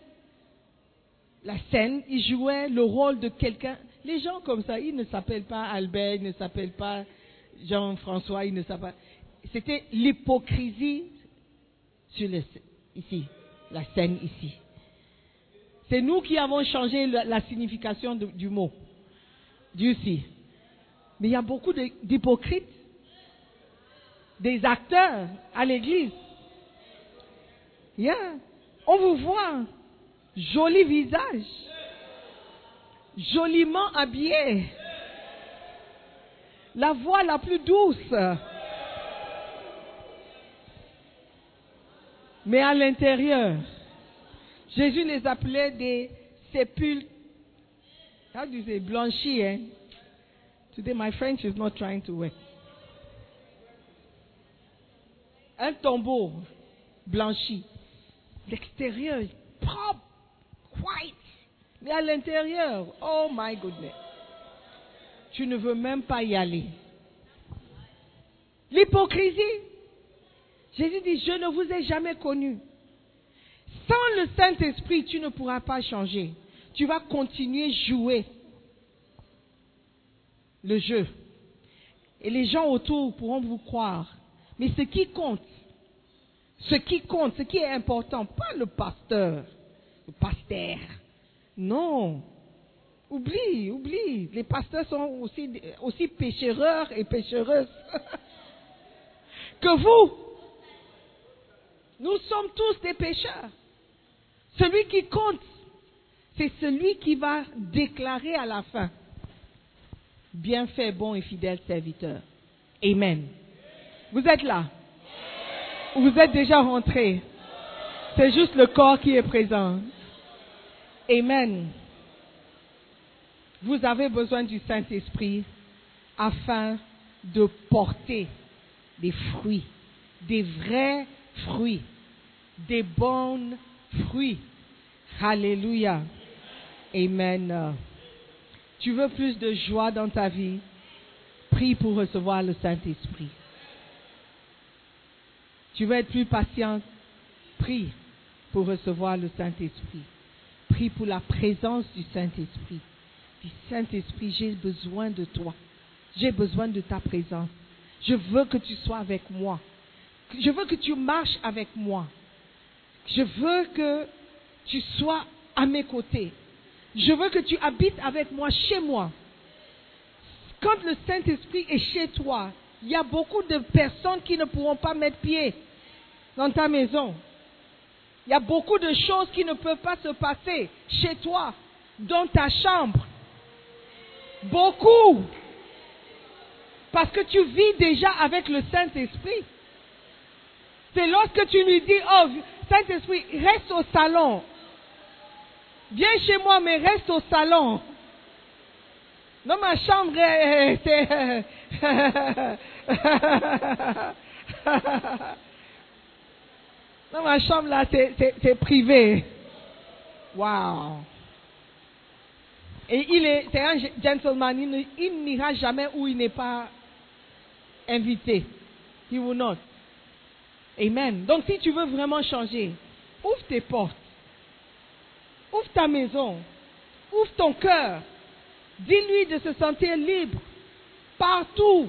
la scène, il jouait le rôle de quelqu'un. Les gens comme ça, ils ne s'appellent pas Albert, ils ne s'appellent pas Jean-François, ils ne s'appellent pas. C'était l'hypocrisie sur ici, la scène ici. C'est nous qui avons changé la, signification du mot, Dieu si. Mais il y a beaucoup d'hypocrites, des acteurs à l'église. On vous voit, joli visage, joliment habillé, la voix la plus douce. Mais à l'intérieur, Jésus les appelait des sépulcres. How do you say blanchis? Eh? Today my French is not trying to work. Un tombeau blanchi. L'extérieur propre, white. Mais à l'intérieur, oh my goodness. Tu ne veux même pas y aller. L'hypocrisie. Jésus dit, je ne vous ai jamais connu. Sans le Saint-Esprit, tu ne pourras pas changer. Tu vas continuer jouer le jeu. Et les gens autour pourront vous croire. Mais ce qui compte, ce qui compte, ce qui est important, pas le pasteur, le pasteur. Non. Oublie, oublie. Les pasteurs sont aussi, pécheurs et péchereuses [LAUGHS] que vous. Nous sommes tous des pécheurs. Celui qui compte, c'est celui qui va déclarer à la fin. Bien fait, bon et fidèle serviteur. Amen. Vous êtes là? Vous êtes déjà rentré? C'est juste le corps qui est présent. Amen. Vous avez besoin du Saint-Esprit afin de porter des fruits, des vrais fruits, des bons fruits. Alléluia. Amen. Tu veux plus de joie dans ta vie? Prie pour recevoir le Saint-Esprit. Tu veux être plus patient? Prie pour recevoir le Saint-Esprit. Prie pour la présence du Saint-Esprit. Saint-Esprit, j'ai besoin de toi. J'ai besoin de ta présence. Je veux que tu sois avec moi. Je veux que tu marches avec moi. Je veux que tu sois à mes côtés. Je veux que tu habites avec moi chez moi. Quand le Saint-Esprit est chez toi, il y a beaucoup de personnes qui ne pourront pas mettre pied dans ta maison. Il y a beaucoup de choses qui ne peuvent pas se passer chez toi, dans ta chambre. Beaucoup. Parce que tu vis déjà avec le Saint-Esprit. C'est lorsque tu lui dis, oh, Saint-Esprit, reste au salon. Viens chez moi, mais reste au salon. Dans ma chambre, c'est... Dans [LAUGHS] ma chambre, là, c'est privé. Wow. Et il est, c'est un gentleman, il n'ira jamais où il n'est pas invité. He will not. Amen. Donc si tu veux vraiment changer, ouvre tes portes. Ouvre ta maison. Ouvre ton cœur. Dis-lui de se sentir libre. Partout.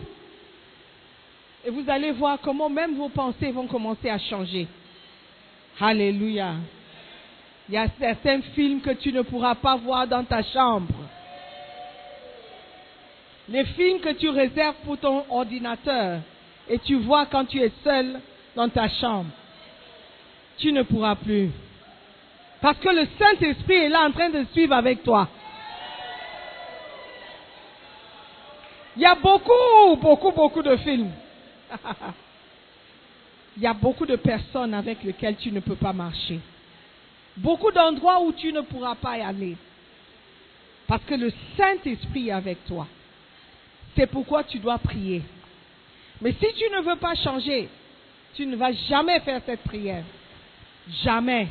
Et vous allez voir comment même vos pensées vont commencer à changer. Alléluia. Il y a certains films que tu ne pourras pas voir dans ta chambre. Les films que tu réserves pour ton ordinateur et tu vois quand tu es seul dans ta chambre. Tu ne pourras plus. Parce que le Saint-Esprit est là en train de suivre avec toi. Il y a beaucoup, beaucoup, beaucoup de films. [LAUGHS] Il y a beaucoup de personnes avec lesquelles tu ne peux pas marcher. Beaucoup d'endroits où tu ne pourras pas y aller. Parce que le Saint-Esprit est avec toi. C'est pourquoi tu dois prier. Mais si tu ne veux pas changer, tu ne vas jamais faire cette prière. Jamais.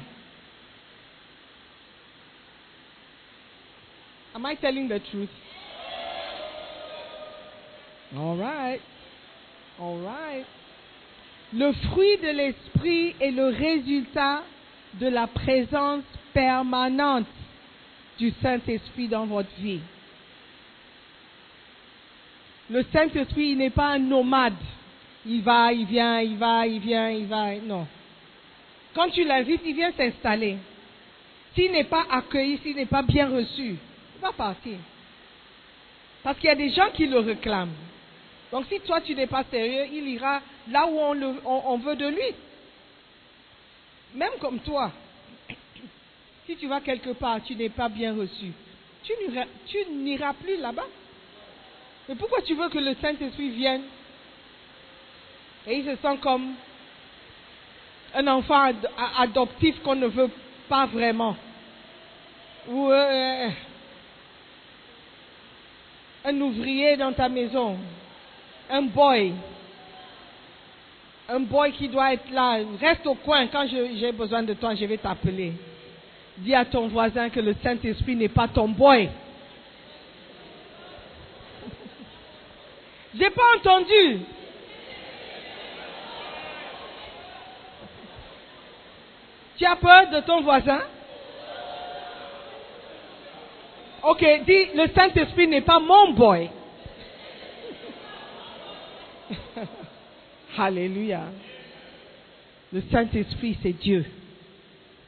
Am I telling the truth? All right. All right. Le fruit de l'esprit est le résultat de la présence permanente du Saint-Esprit dans votre vie. Le Saint-Esprit n'est pas un nomade. Il va, il vient, il va, il vient, il va. Non. Quand tu l'invites, il vient s'installer. S'il n'est pas accueilli, s'il n'est pas bien reçu, il va partir. Parce qu'il y a des gens qui le réclament. Donc si toi tu n'es pas sérieux, il ira là où on, veut de lui. Même comme toi, si tu vas quelque part, tu n'es pas bien reçu, tu n'iras plus là-bas. Mais pourquoi tu veux que le Saint-Esprit vienne? Et il se sent comme un enfant adoptif qu'on ne veut pas vraiment. Ou un ouvrier dans ta maison un boy, un boy qui doit être là, reste au coin, quand j'ai besoin de toi, je vais t'appeler. Dis à ton voisin que le Saint-Esprit n'est pas ton boy. [LAUGHS] J'ai pas entendu. Tu as peur de ton voisin? Ok, dis, le Saint-Esprit n'est pas mon boy. [LAUGHS] Alléluia. Le Saint-Esprit, c'est Dieu.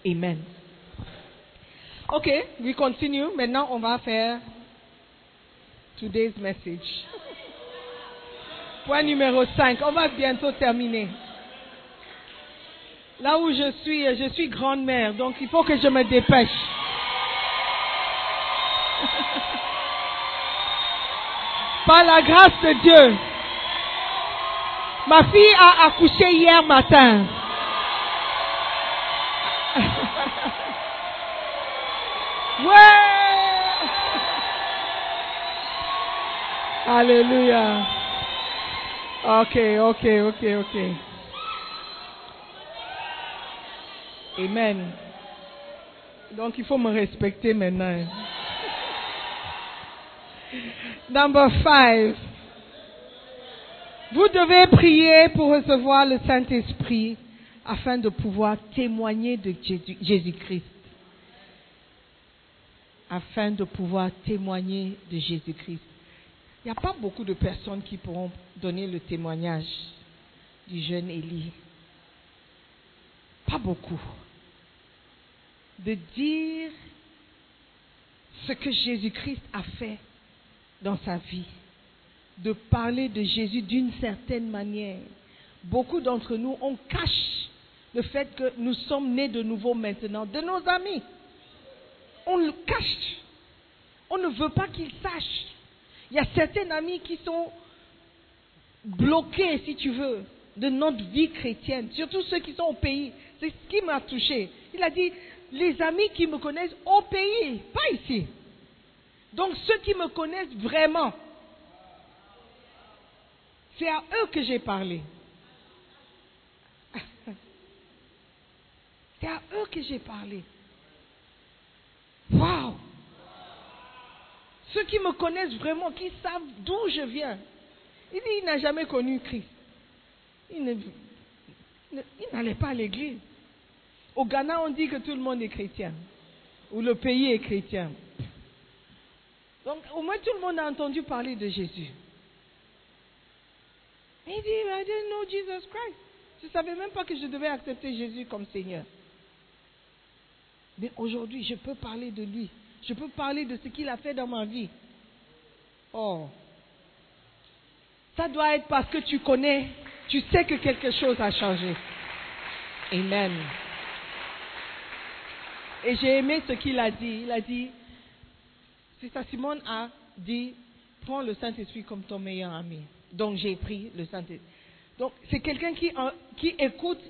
Amen. Ok, we continue. Maintenant, on va faire today's message. Point numéro 5. On va bientôt terminer. Là où je suis, je suis grande-mère, donc il faut que je me dépêche. Par la grâce de Dieu, ma fille a accouché hier matin. [LAUGHS] Ouais! Alléluia. Ok, ok, ok, ok. Amen. Donc il faut me respecter maintenant. Number five. Vous devez prier pour recevoir le Saint-Esprit afin de pouvoir témoigner de Jésus- Jésus-Christ. Afin de pouvoir témoigner de Jésus-Christ. Il n'y a pas beaucoup de personnes qui pourront donner le témoignage du jeune Élie. Pas beaucoup. De dire ce que Jésus-Christ a fait dans sa vie. De parler de Jésus d'une certaine manière. Beaucoup d'entre nous, on cache le fait que nous sommes nés de nouveau maintenant, de nos amis. On le cache. On ne veut pas qu'ils sachent. Il y a certains amis qui sont bloqués, si tu veux, de notre vie chrétienne, surtout ceux qui sont au pays. C'est ce qui m'a touché. Il a dit, les amis qui me connaissent au pays, pas ici. Donc ceux qui me connaissent vraiment, c'est à eux que j'ai parlé. [LAUGHS] C'est à eux que j'ai parlé. Waouh! Ceux qui me connaissent vraiment, qui savent d'où je viens. Il dit, il n'a jamais connu Christ. Il n'allait pas à l'église. Au Ghana, on dit que tout le monde est chrétien. Ou le pays est chrétien. Donc, au moins, tout le monde a entendu parler de Jésus. Il dit, I didn't know Jesus Christ. Je ne savais même pas que je devais accepter Jésus comme Seigneur. Mais aujourd'hui, je peux parler de lui. Je peux parler de ce qu'il a fait dans ma vie. Oh. Ça doit être parce que tu connais, tu sais que quelque chose a changé. Amen. Et j'ai aimé ce qu'il a dit. Il a dit, c'est ça, Simone a dit, prends le Saint-Esprit comme ton meilleur ami. Donc j'ai pris le Saint-Esprit. Donc c'est quelqu'un qui, écoute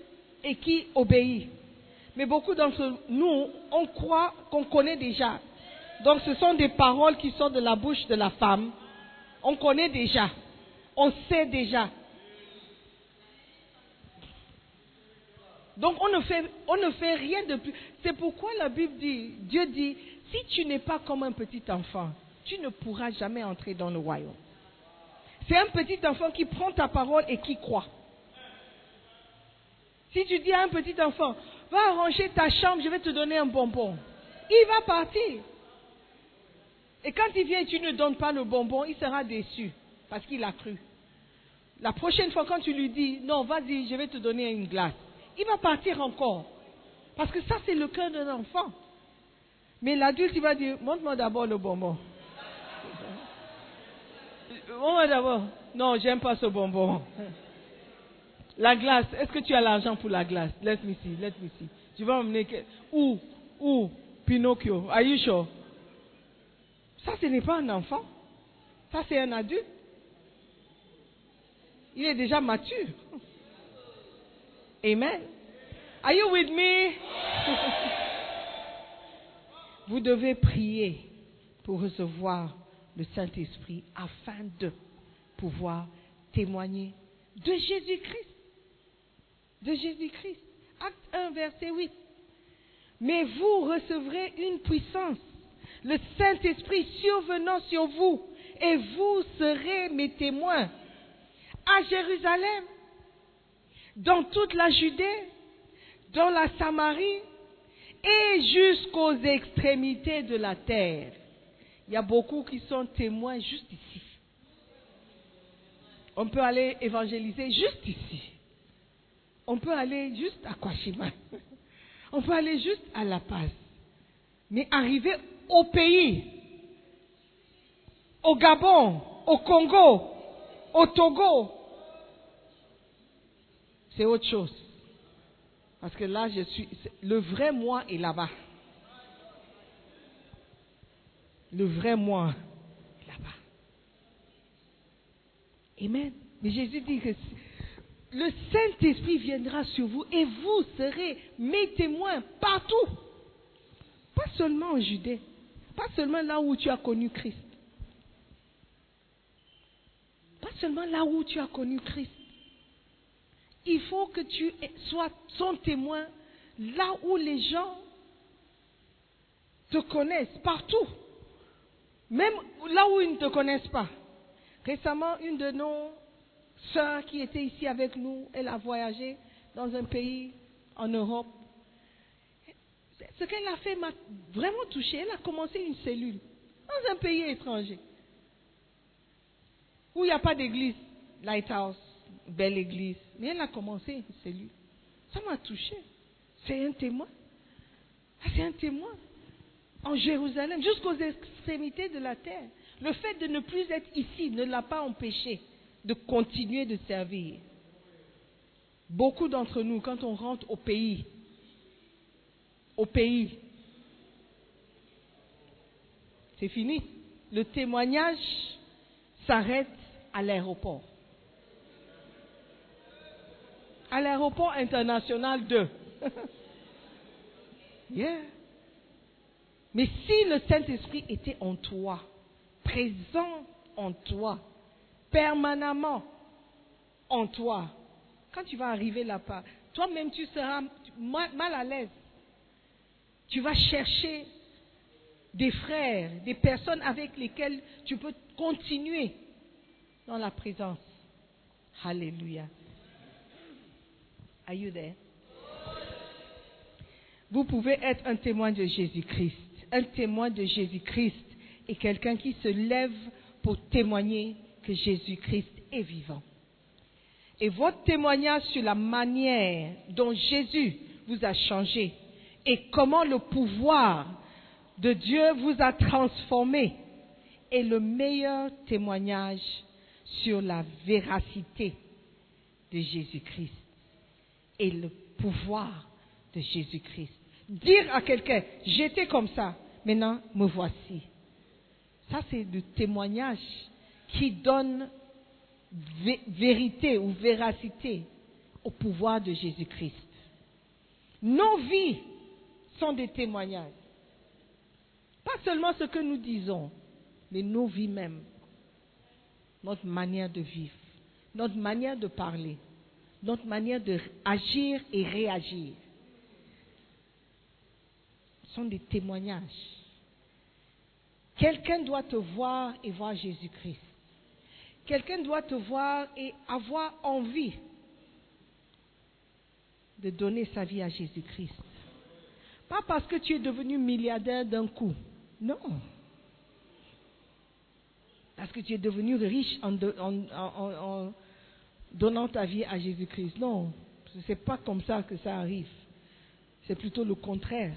et qui obéit. Mais beaucoup d'entre nous, on croit qu'on connaît déjà. Donc ce sont des paroles qui sortent de la bouche de la femme. On connaît déjà. On sait déjà. Donc on ne fait, on ne fait rien de plus. C'est pourquoi la Bible dit, Dieu dit, si tu n'es pas comme un petit enfant, tu ne pourras jamais entrer dans le royaume. C'est un petit enfant qui prend ta parole et qui croit. Si tu dis à un petit enfant, va arranger ta chambre, je vais te donner un bonbon, il va partir. Et quand il vient et tu ne donnes pas le bonbon, il sera déçu parce qu'il a cru. La prochaine fois, quand tu lui dis, non, vas-y, je vais te donner une glace, il va partir encore. Parce que ça, c'est le cœur d'un enfant. Mais l'adulte, il va dire, montre-moi d'abord le bonbon. Montre-moi d'abord. Non, j'aime pas ce bonbon. La glace, est-ce que tu as l'argent pour la glace? Let me see, let me see. Tu vas emmener. Où? Où? Pinocchio. Are you sure? Ça, ce n'est pas un enfant. Ça, c'est un adulte. Il est déjà mature. Amen. Are you with me? [LAUGHS] Vous devez prier pour recevoir le Saint-Esprit afin de pouvoir témoigner de Jésus-Christ. De Jésus-Christ. Acte 1, verset 8. Mais vous recevrez une puissance, le Saint-Esprit survenant sur vous, et vous serez mes témoins à Jérusalem, dans toute la Judée, dans la Samarie et jusqu'aux extrémités de la terre. Il y a beaucoup qui sont témoins juste ici. On peut aller évangéliser juste ici. On peut aller juste à Kwashima. [LAUGHS] On peut aller juste à La Paz. Mais arriver au pays, au Gabon, au Congo, au Togo, c'est autre chose. Parce que là, je suis. Le vrai moi est là-bas. Le vrai moi là-bas. Amen. Mais Jésus dit que le Saint-Esprit viendra sur vous et vous serez mes témoins partout. Pas seulement en Judée. Pas seulement là où tu as connu Christ. Pas seulement là où tu as connu Christ. Il faut que tu sois son témoin là où les gens te connaissent, partout. Même là où ils ne te connaissent pas. Récemment, une de nos sœurs qui était ici avec nous, elle a voyagé dans un pays en Europe. Ce qu'elle a fait m'a vraiment touchée. Elle a commencé une cellule dans un pays étranger où il n'y a pas d'église, Lighthouse, belle église. Mais elle a commencé une cellule. Ça m'a touché. C'est un témoin. Ah, c'est un témoin. En Jérusalem, jusqu'aux extrémités de la terre. Le fait de ne plus être ici ne l'a pas empêché de continuer de servir. Beaucoup d'entre nous, quand on rentre au pays, au pays, c'est fini. Le témoignage s'arrête à l'aéroport. À l'aéroport international 2. [LAUGHS] yeah. Mais si le Saint-Esprit était en toi, présent en toi, permanemment en toi, quand tu vas arriver là-bas, toi-même tu seras mal à l'aise. Tu vas chercher des frères, des personnes avec lesquelles tu peux continuer dans la présence. Alléluia. Are you there? Vous pouvez être un témoin de Jésus-Christ. Un témoin de Jésus-Christ est quelqu'un qui se lève pour témoigner que Jésus-Christ est vivant. Et votre témoignage sur la manière dont Jésus vous a changé et comment le pouvoir de Dieu vous a transformé est le meilleur témoignage sur la véracité de Jésus-Christ et le pouvoir de Jésus-Christ. Dire à quelqu'un, j'étais comme ça, maintenant me voici. Ça, c'est le témoignage qui donne vérité ou véracité au pouvoir de Jésus-Christ. Nos vies sont des témoignages. Pas seulement ce que nous disons, mais nos vies même. Notre manière de vivre, notre manière de parler, notre manière d'agir et réagir sont des témoignages. Quelqu'un doit te voir et voir Jésus-Christ. Quelqu'un doit te voir et avoir envie de donner sa vie à Jésus-Christ. Pas parce que tu es devenu milliardaire d'un coup. Non. Parce que tu es devenu riche en, en donnant ta vie à Jésus-Christ. Non. Ce n'est pas comme ça que ça arrive. C'est plutôt le contraire.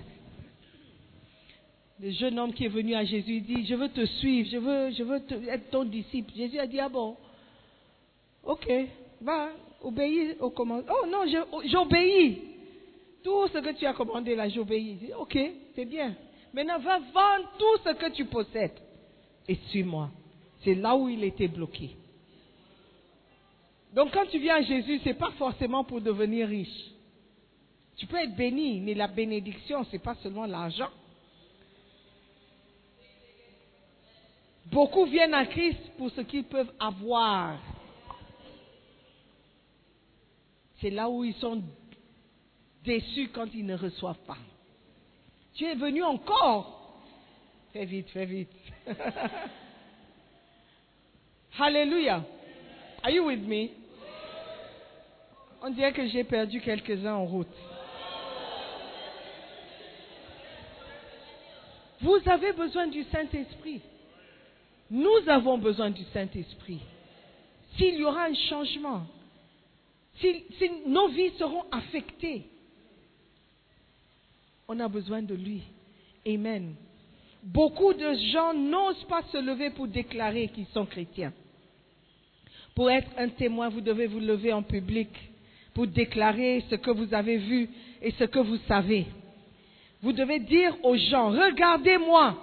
Le jeune homme qui est venu à Jésus dit, je veux te suivre, je veux, être ton disciple. Jésus a dit, ah bon, ok, va, obéis au commandement. Oh non, j'obéis. Tout ce que tu as commandé là, j'obéis. Ok, c'est bien. Maintenant, va vendre tout ce que tu possèdes et suis-moi. C'est là où il était bloqué. Donc quand tu viens à Jésus, ce n'est pas forcément pour devenir riche. Tu peux être béni, mais la bénédiction, ce n'est pas seulement l'argent. Beaucoup viennent à Christ pour ce qu'ils peuvent avoir. C'est là où ils sont déçus quand ils ne reçoivent pas. Tu es venu encore. Fais vite, fais vite. [LAUGHS] Hallelujah. Are you with me? On dirait que j'ai perdu quelques-uns en route. Vous avez besoin du Saint-Esprit. Nous avons besoin du Saint-Esprit. S'il y aura un changement, si, nos vies seront affectées, on a besoin de lui. Amen. Beaucoup de gens n'osent pas se lever pour déclarer qu'ils sont chrétiens. Pour être un témoin, vous devez vous lever en public pour déclarer ce que vous avez vu et ce que vous savez. Vous devez dire aux gens, regardez-moi,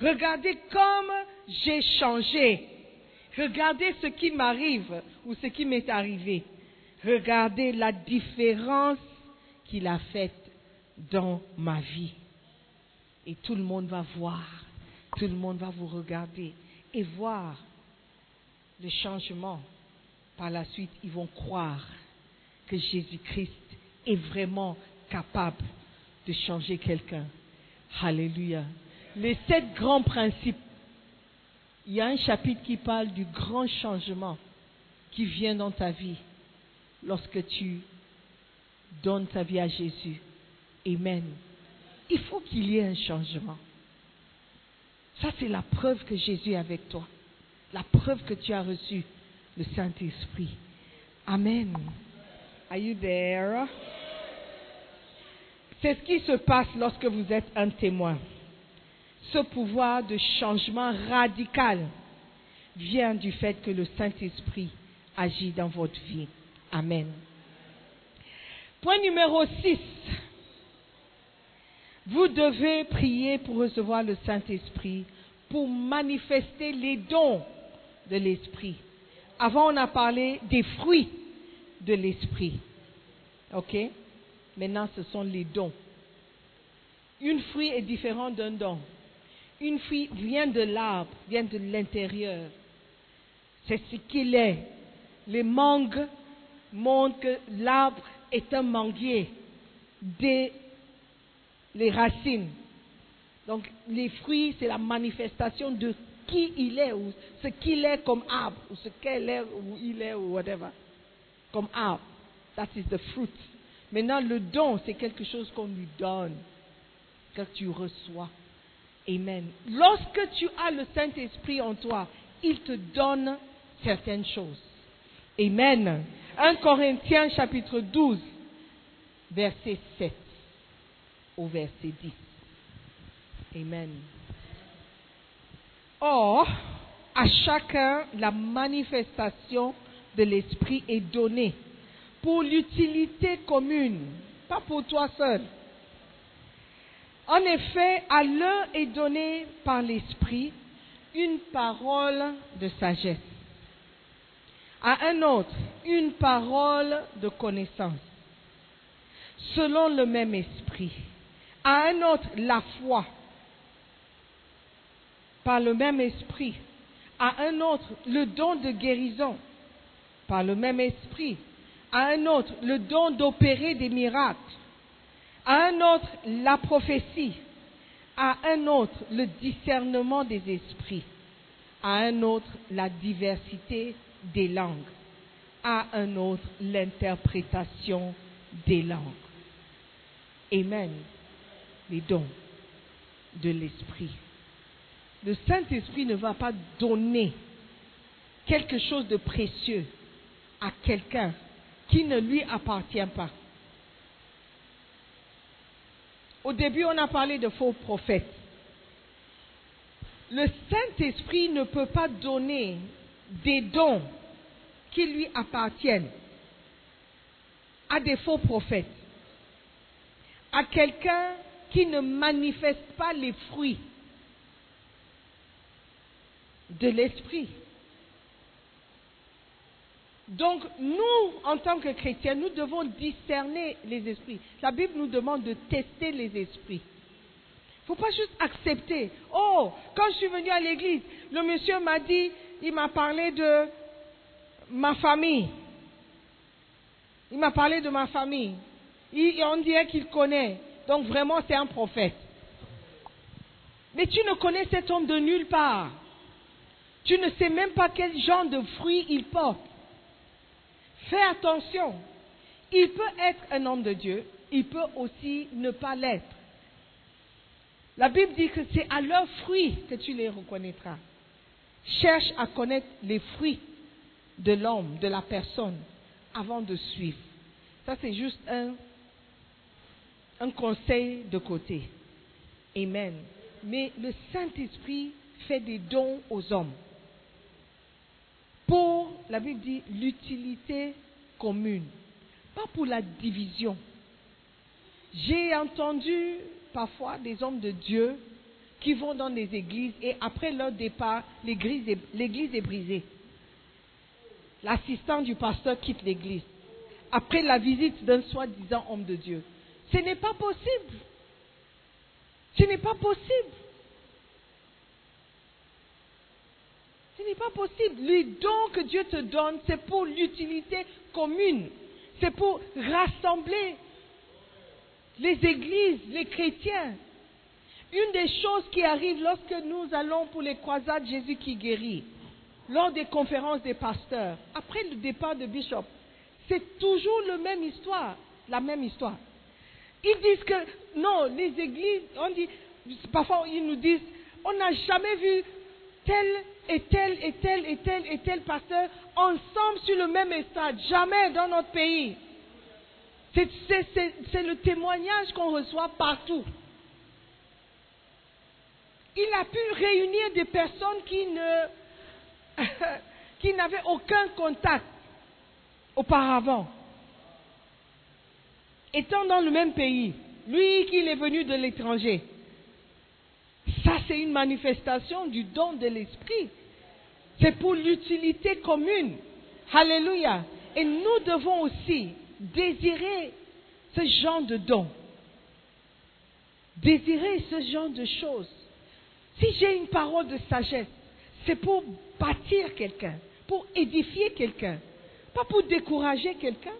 regardez comme j'ai changé, regardez ce qui m'arrive ou ce qui m'est arrivé, regardez la différence qu'il a faite dans ma vie. Et tout le monde va voir, tout le monde va vous regarder et voir le changement. Par la suite, ils vont croire que Jésus-Christ est vraiment capable de changer quelqu'un. Alléluia. Les sept grands principes. Il y a un chapitre qui parle du grand changement qui vient dans ta vie lorsque tu donnes ta vie à Jésus. Amen. Il faut qu'il y ait un changement. Ça, c'est la preuve que Jésus est avec toi. La preuve que tu as reçu le Saint-Esprit. Amen. Are you there? C'est ce qui se passe lorsque vous êtes un témoin. Ce pouvoir de changement radical vient du fait que le Saint-Esprit agit dans votre vie. Amen. Point numéro 6. Vous devez prier pour recevoir le Saint-Esprit, pour manifester les dons de l'Esprit. Avant, on a parlé des fruits de l'Esprit. OK? Maintenant, ce sont les dons. Une fruit est différent d'un don. Une fruit vient de l'arbre, vient de l'intérieur. C'est ce qu'il est. Les mangues montrent que l'arbre est un manguier des les racines. Donc, les fruits, c'est la manifestation de qui il est, ou ce qu'il est comme arbre, ou ce qu'elle est, ou il est, ou whatever. Comme arbre. That is the fruit. Maintenant, le don, c'est quelque chose qu'on lui donne, que tu reçois. Amen. Lorsque tu as le Saint-Esprit en toi, il te donne certaines choses. Amen. 1 Corinthiens chapitre 12, verset 7 au verset 10. Amen. Or, à chacun, la manifestation de l'Esprit est donnée pour l'utilité commune, pas pour toi seul. En effet, à l'un est donnée par l'Esprit une parole de sagesse, à un autre une parole de connaissance, selon le même esprit, à un autre la foi, par le même esprit, à un autre le don de guérison, par le même esprit, à un autre le don d'opérer des miracles, à un autre la prophétie, à un autre le discernement des esprits, à un autre la diversité des langues, à un autre l'interprétation des langues. Amen. Les dons de l'esprit. Le Saint-Esprit ne va pas donner quelque chose de précieux à quelqu'un qui ne lui appartient pas. Au début, on a parlé de faux prophètes. Le Saint-Esprit ne peut pas donner des dons qui lui appartiennent à des faux prophètes, à quelqu'un qui ne manifeste pas les fruits de l'esprit. Donc, nous, en tant que chrétiens, nous devons discerner les esprits. La Bible nous demande de tester les esprits. Il ne faut pas juste accepter. Oh, quand je suis venu à l'église, le monsieur m'a dit, il m'a parlé de ma famille. Il m'a parlé de ma famille. Il, on dirait qu'il connaît. Donc vraiment, c'est un prophète. Mais tu ne connais cet homme de nulle part. Tu ne sais même pas quel genre de fruits il porte. Fais attention. Il peut être un homme de Dieu, il peut aussi ne pas l'être. La Bible dit que c'est à leurs fruits que tu les reconnaîtras. Cherche à connaître les fruits de l'homme, de la personne, avant de suivre. Ça, c'est juste un, un conseil de côté. Amen. Mais le Saint-Esprit fait des dons aux hommes. Pour, la Bible dit, l'utilité commune, pas pour la division. J'ai entendu parfois des hommes de Dieu qui vont dans des églises et après leur départ, l'église est, l'église est brisée. L'assistant du pasteur quitte l'église après la visite d'un soi-disant homme de Dieu. Ce n'est pas possible. Ce n'est pas possible. Ce n'est pas possible. Les dons que Dieu te donne, c'est pour l'utilité commune. C'est pour rassembler les églises, les chrétiens. Une des choses qui arrive lorsque nous allons pour les croisades Jésus qui guérit, lors des conférences des pasteurs, après le départ de Bishop, c'est toujours la même histoire, la même histoire. Ils disent que non, les églises, on dit, parfois ils nous disent, on n'a jamais vu tel et tel et tel et tel et tel pasteur ensemble sur le même stade, jamais dans notre pays. C'est le témoignage qu'on reçoit partout. Il a pu réunir des personnes qui ne, [LAUGHS] qui n'avaient aucun contact auparavant. Étant dans le même pays, lui qui est venu de l'étranger, ça c'est une manifestation du don de l'esprit. C'est pour l'utilité commune. Alléluia. Et nous devons aussi désirer ce genre de don. Désirer ce genre de choses. Si j'ai une parole de sagesse, c'est pour bâtir quelqu'un, pour édifier quelqu'un, pas pour décourager quelqu'un.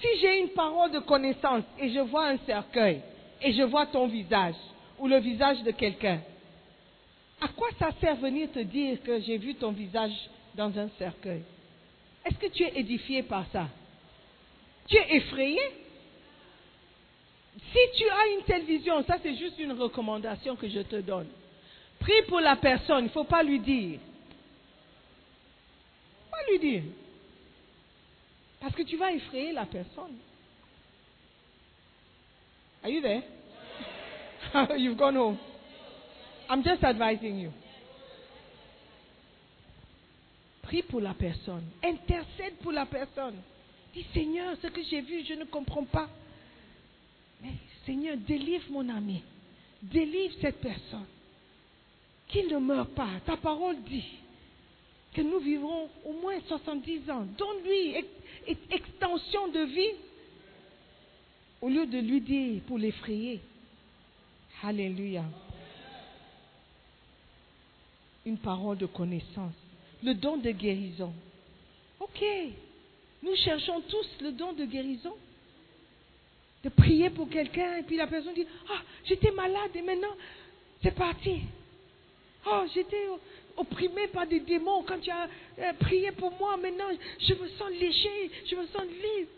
Si j'ai une parole de connaissance et je vois un cercueil et je vois ton visage ou le visage de quelqu'un, à quoi ça sert venir te dire que j'ai vu ton visage dans un cercueil? Est-ce que tu es édifié par ça? Tu es effrayé? Si tu as une telle vision, ça c'est juste une recommandation que je te donne. Prie pour la personne, il ne faut pas lui dire. Pas lui dire. Parce que tu vas effrayer la personne. Are you there? [LAUGHS] You've gone home. I'm just advising you. Prie pour la personne. Intercède pour la personne. Dis Seigneur, ce que j'ai vu, je ne comprends pas. Mais Seigneur, délivre mon ami. Délivre cette personne. Qu'il ne meure pas. Ta parole dit que nous vivrons au moins 70 ans. Donne-lui extension de vie au lieu de lui dire pour l'effrayer. Alléluia. Une parole de connaissance. Le don de guérison. Ok. Nous cherchons tous le don de guérison. De prier pour quelqu'un et puis la personne dit, ah, j'étais malade et maintenant c'est parti. Oh, j'étais opprimé par des démons quand tu as euh, prié pour moi. Maintenant, je me sens léger, je me sens libre.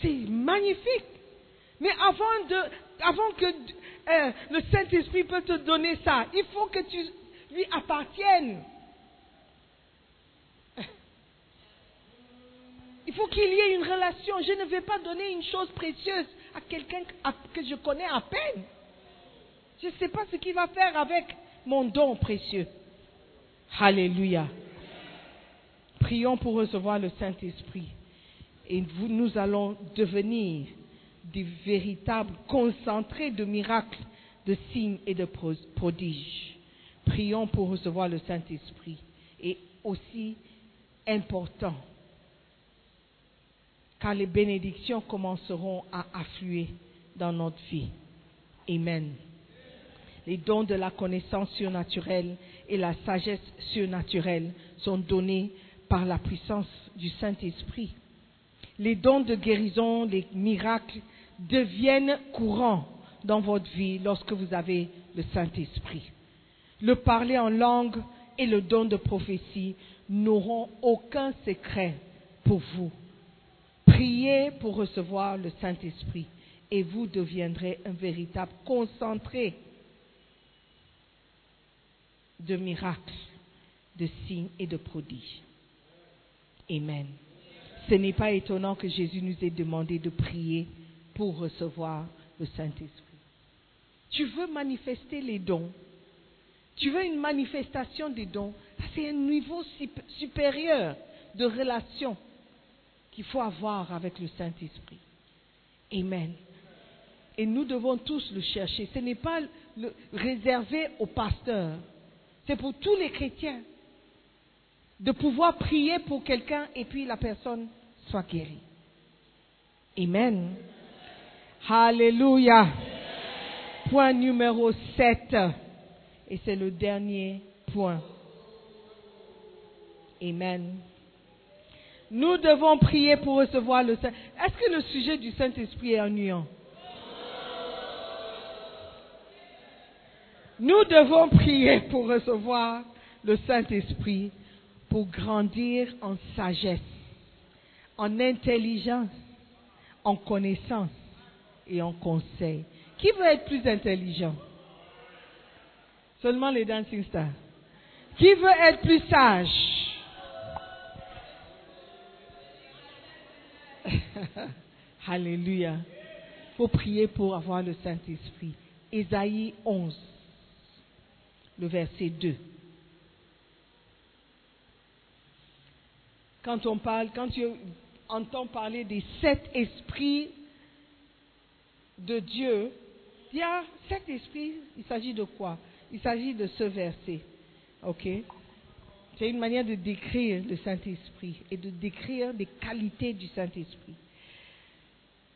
C'est magnifique. Mais avant, de, avant que euh, le Saint-Esprit peut te donner ça, il faut que tu lui appartiennes. Il faut qu'il y ait une relation. Je ne vais pas donner une chose précieuse à quelqu'un que je connais à peine. Je ne sais pas ce qu'il va faire avec mon don précieux. Alléluia. Prions pour recevoir le Saint-Esprit. Et nous allons devenir des véritables concentrés de miracles, de signes et de prodiges. Prions pour recevoir le Saint-Esprit. Et aussi important, car les bénédictions commenceront à affluer dans notre vie. Amen les dons de la connaissance surnaturelle et la sagesse surnaturelle sont donnés par la puissance du Saint-Esprit. Les dons de guérison, les miracles deviennent courants dans votre vie lorsque vous avez le Saint-Esprit. Le parler en langue et le don de prophétie n'auront aucun secret pour vous. Priez pour recevoir le Saint-Esprit et vous deviendrez un véritable concentré de miracles, de signes et de prodiges. Amen. Ce n'est pas étonnant que Jésus nous ait demandé de prier pour recevoir le Saint-Esprit. Tu veux manifester les dons. Tu veux une manifestation des dons. C'est un niveau supérieur de relation qu'il faut avoir avec le Saint-Esprit. Amen. Et nous devons tous le chercher. Ce n'est pas le réservé aux pasteurs. C'est pour tous les chrétiens de pouvoir prier pour quelqu'un et puis la personne soit guérie. Amen. Alléluia. Point numéro 7. Et c'est le dernier point. Amen. Nous devons prier pour recevoir le Saint. Est-ce que le sujet du Saint-Esprit est ennuyant? Nous devons prier pour recevoir le Saint-Esprit, pour grandir en sagesse, en intelligence, en connaissance et en conseil. Qui veut être plus intelligent? Seulement les dancing stars. Qui veut être plus sage? [LAUGHS] Alléluia. Il faut prier pour avoir le Saint-Esprit. Ésaïe 11, le verset 2. Quand on parle, quand tu entends parler des sept esprits de Dieu, il y a sept esprits, il s'agit de quoi? Il s'agit de ce verset. C'est une manière de décrire le Saint-Esprit et de décrire les qualités du Saint-Esprit.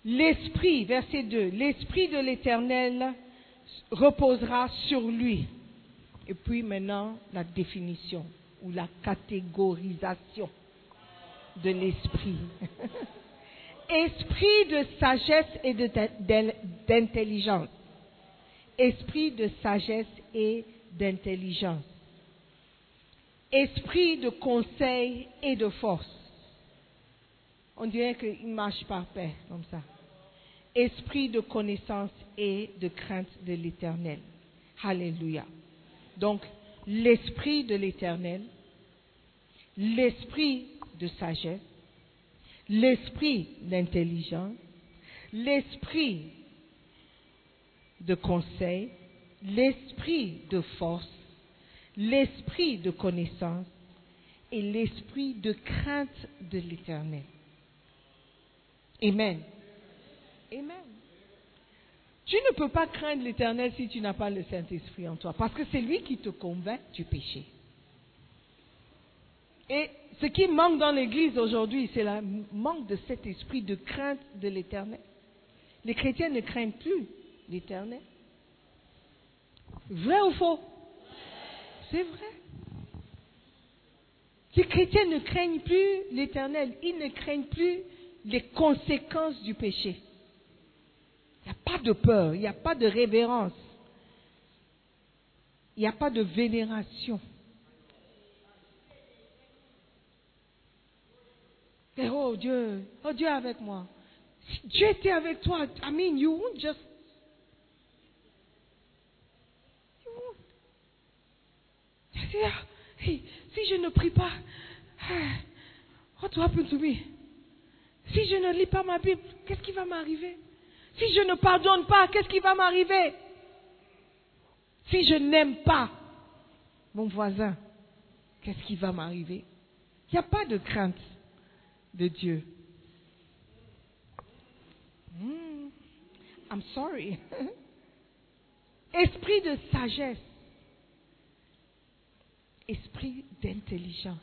L'Esprit, verset 2, l'Esprit de l'Éternel reposera sur lui. Et puis maintenant, la définition ou la catégorisation de l'Esprit. [LAUGHS] Esprit de sagesse et d'intelligence. Esprit de sagesse et d'intelligence. Esprit de conseil et de force. On dirait qu'il marche par paix comme ça esprit de connaissance et de crainte de l'Éternel. Alléluia. Donc, l'esprit de l'Éternel, l'esprit de sagesse, l'esprit d'intelligence, l'esprit de conseil, l'esprit de force, l'esprit de connaissance et l'esprit de crainte de l'Éternel. Amen. Amen. Tu ne peux pas craindre l'éternel si tu n'as pas le Saint-Esprit en toi, parce que c'est lui qui te convainc du péché. Et ce qui manque dans l'Église aujourd'hui, c'est le manque de cet esprit de crainte de l'éternel. Les chrétiens ne craignent plus l'éternel. Vrai ou faux? C'est vrai. Les chrétiens ne craignent plus l'éternel. Ils ne craignent plus les conséquences du péché. Il n'y a pas de peur, il n'y a pas de révérence, il n'y a pas de vénération. Et oh Dieu, oh Dieu avec moi. Si Dieu était avec toi, I mean, you won't just. You won't. Si je ne prie pas, what will happen to me? Si je ne lis pas ma Bible, qu'est-ce qui va m'arriver? Si je ne pardonne pas, qu'est-ce qui va m'arriver? Si je n'aime pas mon voisin, qu'est-ce qui va m'arriver? Il n'y a pas de crainte de Dieu. Hmm, I'm sorry. [LAUGHS] Esprit de sagesse. Esprit d'intelligence.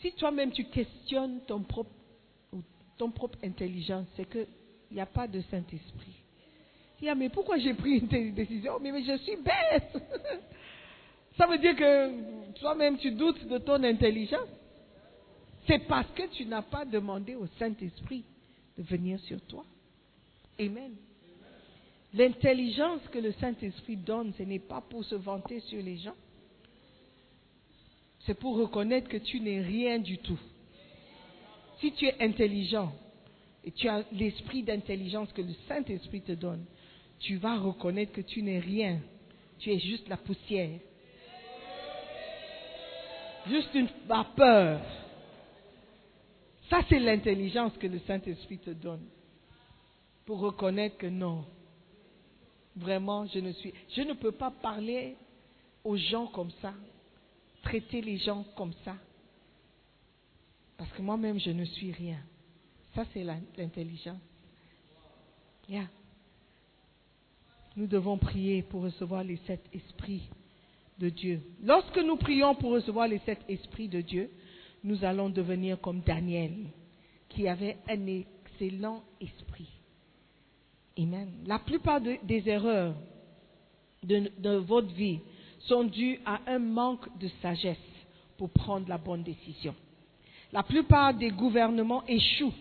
Si toi-même tu questionnes ton propre, ton propre intelligence, c'est que il n'y a pas de Saint-Esprit. Il dit, mais pourquoi j'ai pris une décision? Mais, mais je suis bête. [LAUGHS] Ça veut dire que toi-même tu doutes de ton intelligence? C'est parce que tu n'as pas demandé au Saint-Esprit de venir sur toi. Amen. L'intelligence que le Saint-Esprit donne, ce n'est pas pour se vanter sur les gens. C'est pour reconnaître que tu n'es rien du tout. Si tu es intelligent, et tu as l'esprit d'intelligence que le Saint-Esprit te donne, tu vas reconnaître que tu n'es rien. Tu es juste la poussière. Juste une vapeur. Ça, c'est l'intelligence que le Saint-Esprit te donne. pour reconnaître que non. Vraiment, je ne suis. Je ne peux pas parler aux gens comme ça, traiter les gens comme ça. Parce que moi-même, je ne suis rien. Ça, c'est l'intelligence. Yeah. Nous devons prier pour recevoir les sept esprits de Dieu. Lorsque nous prions pour recevoir les sept esprits de Dieu, nous allons devenir comme Daniel, qui avait un excellent esprit. Amen. La plupart des erreurs de, de votre vie sont dues à un manque de sagesse pour prendre la bonne décision. La plupart des gouvernements échouent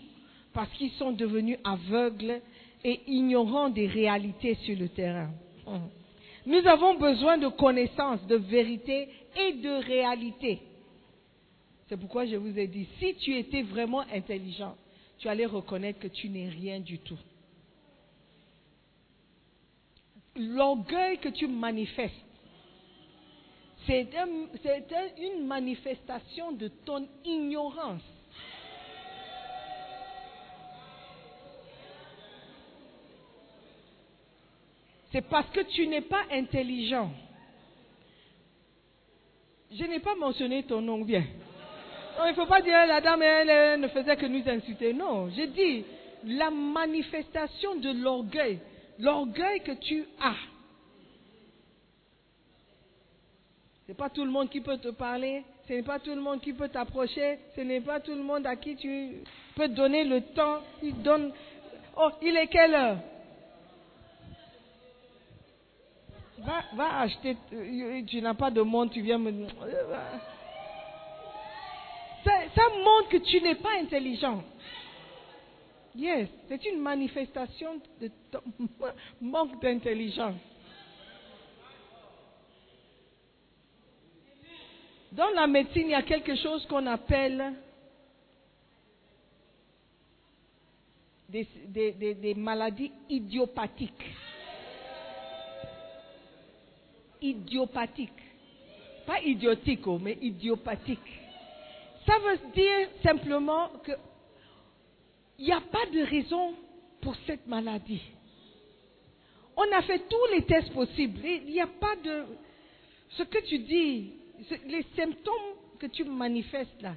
parce qu'ils sont devenus aveugles et ignorants des réalités sur le terrain. Hum. Nous avons besoin de connaissances, de vérité et de réalité. C'est pourquoi je vous ai dit, si tu étais vraiment intelligent, tu allais reconnaître que tu n'es rien du tout. L'orgueil que tu manifestes, c'est une manifestation de ton ignorance. C'est parce que tu n'es pas intelligent. Je n'ai pas mentionné ton nom bien. il ne faut pas dire la dame, elle, ne faisait que nous insulter. Non, j'ai dit la manifestation de l'orgueil. L'orgueil que tu as. Ce n'est pas tout le monde qui peut te parler. Ce n'est pas tout le monde qui peut t'approcher. Ce n'est pas tout le monde à qui tu peux donner le temps. Il donne. Oh, il est quelle heure? Va, acheter, euh, tu n'as pas de monde, tu viens me. Ça, ça montre que tu n'es pas intelligent. Yes, c'est une manifestation de ton [LAUGHS] manque d'intelligence. Dans la médecine, il y a quelque chose qu'on appelle des, maladies idiopathiques idiopathique. Pas idiotique, oh, mais idiopathique. Ça veut dire simplement que il n'y a pas de raison pour cette maladie. On a fait tous les tests possibles. Il n'y a pas de... Ce que tu dis, les symptômes que tu manifestes là,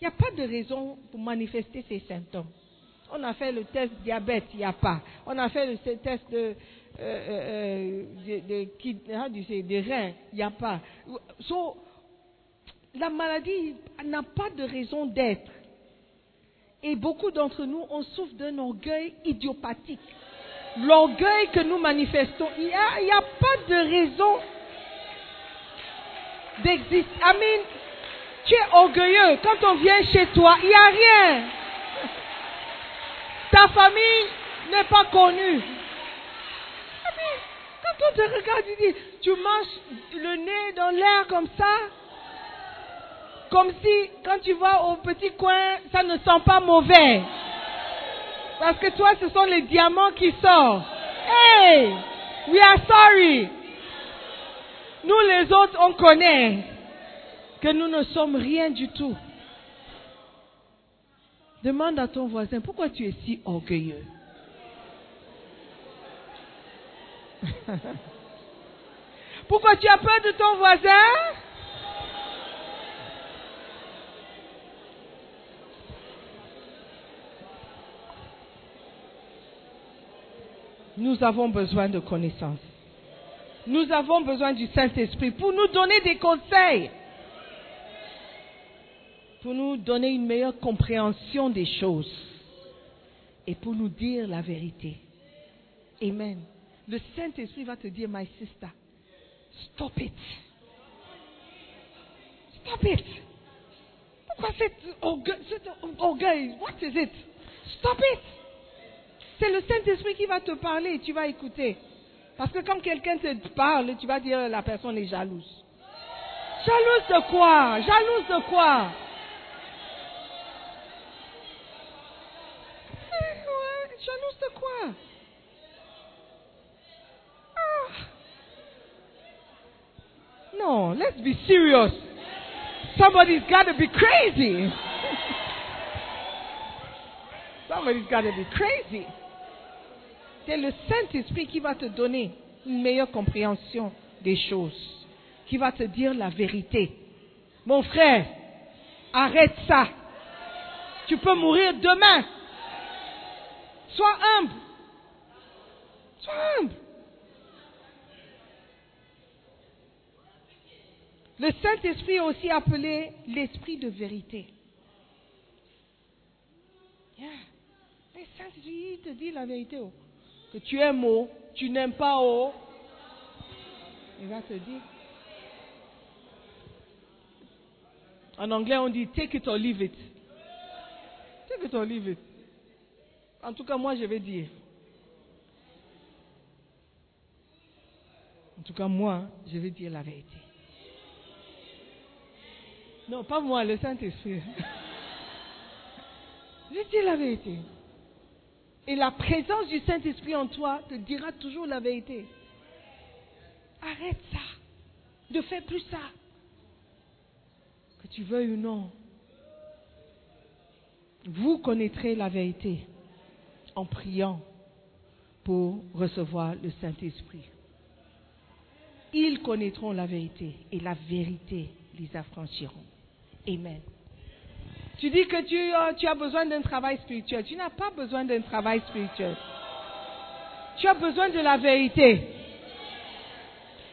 il n'y a pas de raison pour manifester ces symptômes. On a fait le test diabète, il n'y a pas. On a fait le test de, euh, euh, euh des reins, il n'y a pas. la maladie n'a pas de raison d'être. Et beaucoup d'entre nous, on souffre d'un orgueil idiopathique. L'orgueil que nous manifestons, il n'y a, pas de raison d'exister. Amen. Tu es orgueilleux. Quand on vient chez toi, il n'y a rien. Ta famille n'est pas connue. Quand on te regarde, tu tu marches le nez dans l'air comme ça, comme si quand tu vas au petit coin, ça ne sent pas mauvais. Parce que toi, ce sont les diamants qui sortent. Hey, we are sorry. Nous les autres, on connaît que nous ne sommes rien du tout. Demande à ton voisin, pourquoi tu es si orgueilleux? [LAUGHS] Pourquoi tu as peur de ton voisin? Nous avons besoin de connaissances. Nous avons besoin du Saint-Esprit pour nous donner des conseils, pour nous donner une meilleure compréhension des choses et pour nous dire la vérité. Amen le Saint-Esprit va te dire, my sister, stop it. Stop it. Pourquoi cet orgueil, What is it? Stop it. C'est le Saint-Esprit qui va te parler et tu vas écouter. Parce que quand quelqu'un te parle, tu vas dire la personne est jalouse. Jalouse de quoi? Jalouse de quoi? Jalouse de quoi? No, let's be serious. Somebody's got to be crazy. [LAUGHS] Somebody's got to be crazy. C'est le Saint-Esprit qui va te donner une meilleure compréhension des choses, qui va te dire la vérité. Mon frère, arrête ça. Tu peux mourir demain. Sois humble. Sois humble. Le Saint-Esprit est aussi appelé l'Esprit de vérité. Le Saint-Esprit te dit la vérité. oh. Tu aimes oh, tu n'aimes pas oh. Il va te dire. En anglais, on dit take it or leave it. Take it or leave it. En tout cas, moi, je vais dire. En tout cas, moi, je vais dire la vérité. Non, pas moi, le Saint-Esprit. [LAUGHS] je dis la vérité. Et la présence du Saint-Esprit en toi te dira toujours la vérité. Arrête ça. Ne fais plus ça. Que tu veuilles ou non. Vous connaîtrez la vérité en priant pour recevoir le Saint-Esprit. Ils connaîtront la vérité et la vérité les affranchiront. Amen. Tu dis que tu, euh, tu as besoin d'un travail spirituel. Tu n'as pas besoin d'un travail spirituel. Tu as besoin de la vérité.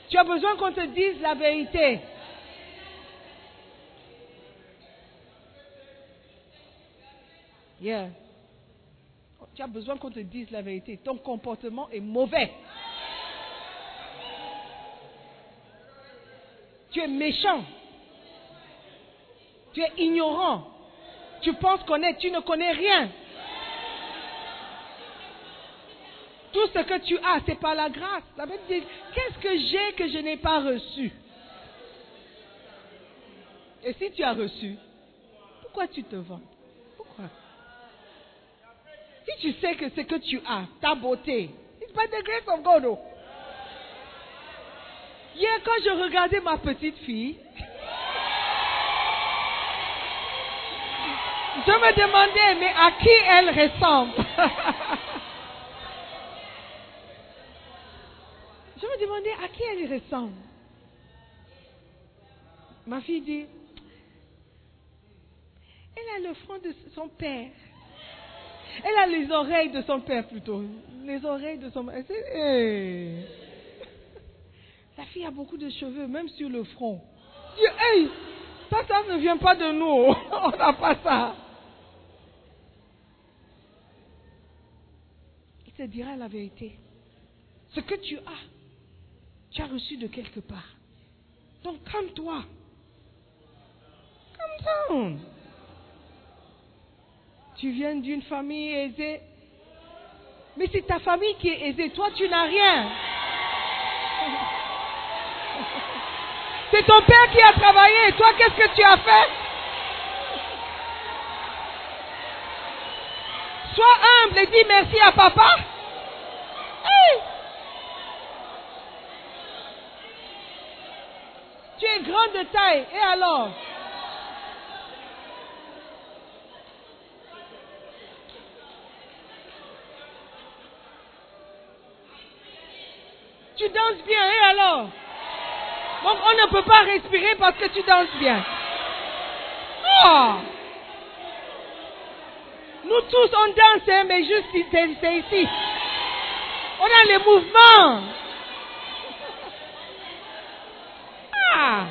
Tu as besoin qu'on te dise la vérité. Tu as besoin qu'on te dise la vérité. Ton comportement est mauvais. Tu es méchant. Tu es ignorant. Tu penses connaître, tu ne connais rien. Tout ce que tu as, c'est par la grâce. Ça veut dire, qu'est-ce que j'ai que je n'ai pas reçu? Et si tu as reçu, pourquoi tu te vends Pourquoi? Si tu sais que ce que tu as, ta beauté, it's by the grace of God. oh. Hier, quand je regardais ma petite fille, je me demandais, mais à qui elle ressemble? [LAUGHS] Je me demandais à qui elle ressemble. Ma fille dit, elle a le front de son père. Elle a les oreilles de son père plutôt. Les oreilles de son père. Hey. La fille a beaucoup de cheveux, même sur le front. Hey, ça, ça ne vient pas de nous. [LAUGHS] On n'a pas ça. Il te dira la vérité. Ce que tu as, tu as reçu de quelque part. Donc calme-toi. Calme down. Tu viens d'une famille aisée. Mais c'est ta famille qui est aisée. Toi, tu n'as rien. [LAUGHS] C'est ton père qui a travaillé. Toi, qu'est-ce que tu as fait? Sois humble et dis merci à papa. Hey! Tu es de taille. Et alors? Tu danses bien. Et alors? Donc on ne peut pas respirer parce que tu danses bien. Oh! Nous tous on danse, hein, mais juste c'est ici. On a les mouvements. Ah!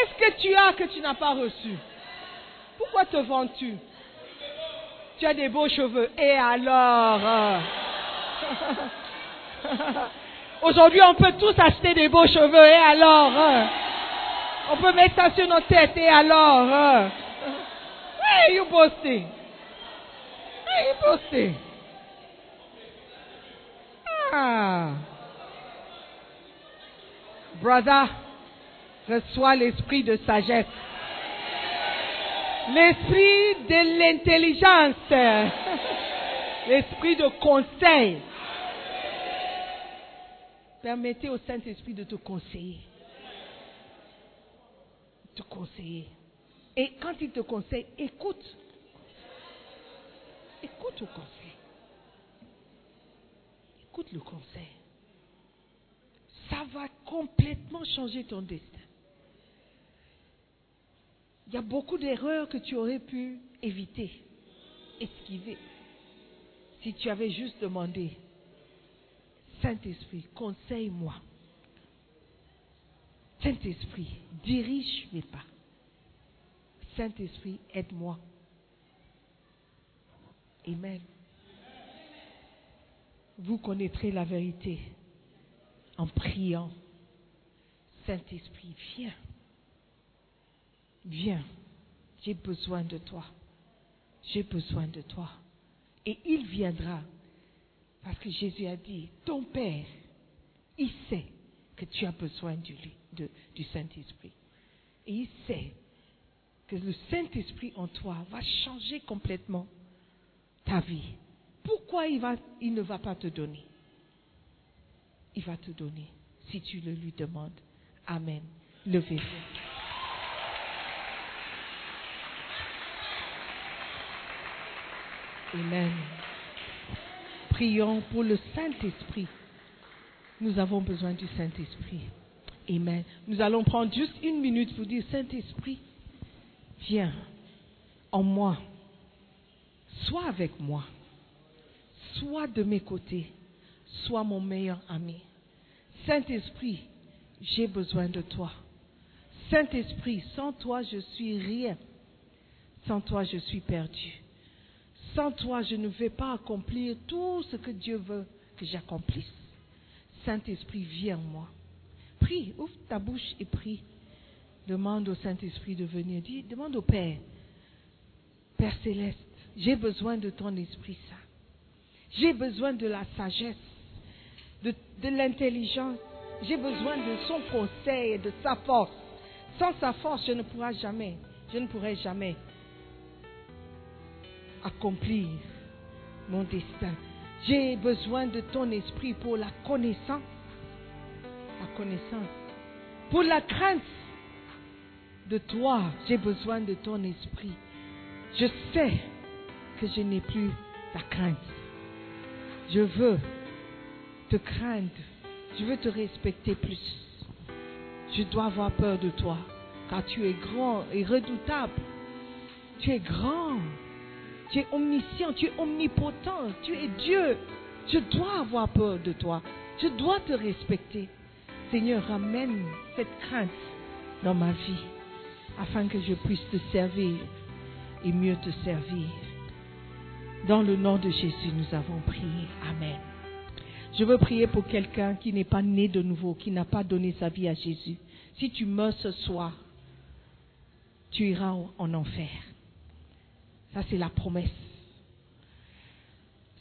Qu'est-ce que tu as que tu n'as pas reçu? Pourquoi te vends-tu? Tu as des beaux cheveux. Et alors? euh? [LAUGHS] Aujourd'hui, on peut tous acheter des beaux cheveux. Et alors hein? On peut mettre ça sur nos têtes. Et alors you boasting. Hey, you boasting. Ah. Brother, reçois l'esprit de sagesse. L'esprit de l'intelligence. L'esprit de conseil. Permettez au Saint-Esprit de te conseiller. Te conseiller. Et quand il te conseille, écoute. Écoute le conseil. Écoute le conseil. Ça va complètement changer ton destin. Il y a beaucoup d'erreurs que tu aurais pu éviter, esquiver, si tu avais juste demandé, Saint-Esprit, conseille-moi. Saint-Esprit, dirige mes pas. Saint-Esprit, aide-moi. Amen. Vous connaîtrez la vérité en priant. Saint-Esprit, viens. Viens. J'ai besoin de toi. J'ai besoin de toi. Et il viendra. Parce que Jésus a dit, ton Père, il sait que tu as besoin du, de- Saint-Esprit. Et il sait que le Saint-Esprit en toi va changer complètement ta vie. Pourquoi il, il ne va pas te donner? Il va te donner si tu le lui demandes. Amen. Levez-vous. Amen. Prions pour le Saint-Esprit. Nous avons besoin du Saint-Esprit. Amen. Nous allons prendre juste une minute pour dire, Saint-Esprit, viens en moi. Sois avec moi. Sois de mes côtés. Sois mon meilleur ami. Saint-Esprit, j'ai besoin de toi. Saint-Esprit, sans toi, je suis rien. Sans toi, je suis perdu. Sans toi, je ne vais pas accomplir tout ce que Dieu veut que j'accomplisse. Saint-Esprit, viens en moi. Prie, ouvre ta bouche et prie. Demande au Saint-Esprit de venir. Dis, demande au Père. Père céleste, j'ai besoin de ton Esprit Saint. J'ai besoin de la sagesse, de, de l'intelligence. J'ai besoin de son conseil et de sa force. Sans sa force, je ne pourrai jamais, je ne pourrai jamais accomplir mon destin. J'ai besoin de ton esprit pour la connaissance. La connaissance. Pour la crainte de toi, j'ai besoin de ton esprit. Je sais que je n'ai plus ta crainte. Je veux te craindre. Je veux te respecter plus. Je dois avoir peur de toi, car tu es grand et redoutable. Tu es grand. Tu es omniscient, tu es omnipotent, tu es Dieu. Je dois avoir peur de toi. Je dois te respecter. Seigneur, ramène cette crainte dans ma vie afin que je puisse te servir et mieux te servir. Dans le nom de Jésus, nous avons prié. Amen. Je veux prier pour quelqu'un qui n'est pas né de nouveau, qui n'a pas donné sa vie à Jésus. Si tu meurs ce soir, tu iras en enfer. Ça, c'est la promesse.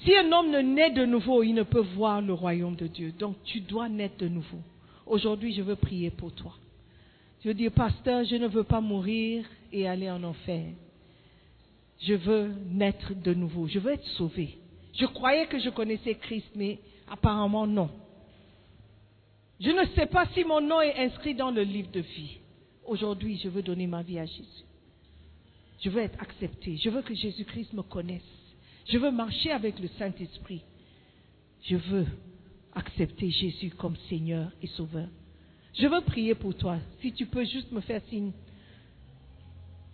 Si un homme ne naît de nouveau, il ne peut voir le royaume de Dieu. Donc, tu dois naître de nouveau. Aujourd'hui, je veux prier pour toi. Je veux dire, pasteur, je ne veux pas mourir et aller en enfer. Je veux naître de nouveau. Je veux être sauvé. Je croyais que je connaissais Christ, mais apparemment non. Je ne sais pas si mon nom est inscrit dans le livre de vie. Aujourd'hui, je veux donner ma vie à Jésus. Je veux être accepté. Je veux que Jésus-Christ me connaisse. Je veux marcher avec le Saint-Esprit. Je veux accepter Jésus comme Seigneur et Sauveur. Je veux prier pour toi. Si tu peux juste me faire signe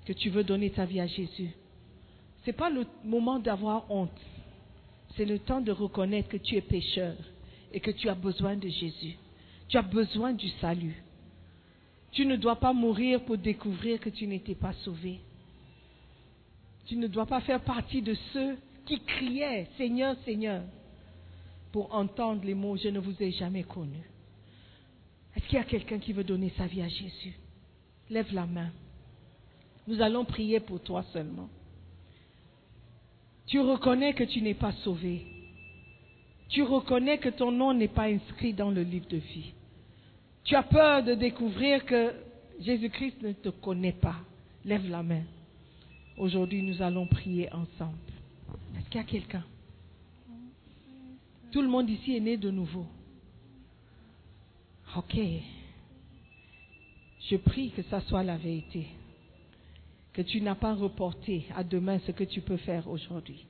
que tu veux donner ta vie à Jésus. Ce n'est pas le moment d'avoir honte. C'est le temps de reconnaître que tu es pécheur et que tu as besoin de Jésus. Tu as besoin du salut. Tu ne dois pas mourir pour découvrir que tu n'étais pas sauvé. Tu ne dois pas faire partie de ceux qui criaient Seigneur, Seigneur, pour entendre les mots Je ne vous ai jamais connu. Est-ce qu'il y a quelqu'un qui veut donner sa vie à Jésus? Lève la main. Nous allons prier pour toi seulement. Tu reconnais que tu n'es pas sauvé. Tu reconnais que ton nom n'est pas inscrit dans le livre de vie. Tu as peur de découvrir que Jésus-Christ ne te connaît pas. Lève la main. Aujourd'hui, nous allons prier ensemble. Est-ce qu'il y a quelqu'un? Tout le monde ici est né de nouveau. Ok. Je prie que ça soit la vérité. Que tu n'as pas reporté à demain ce que tu peux faire aujourd'hui.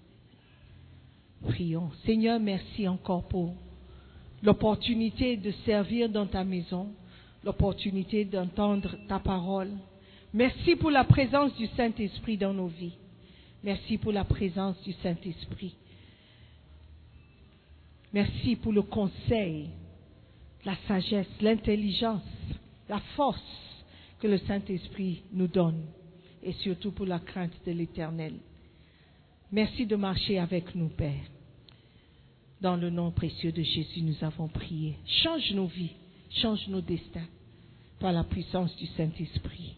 Prions. Seigneur, merci encore pour l'opportunité de servir dans ta maison, l'opportunité d'entendre ta parole. Merci pour la présence du Saint-Esprit dans nos vies. Merci pour la présence du Saint-Esprit. Merci pour le conseil, la sagesse, l'intelligence, la force que le Saint-Esprit nous donne et surtout pour la crainte de l'Éternel. Merci de marcher avec nous, Père. Dans le nom précieux de Jésus, nous avons prié. Change nos vies, change nos destins par la puissance du Saint-Esprit.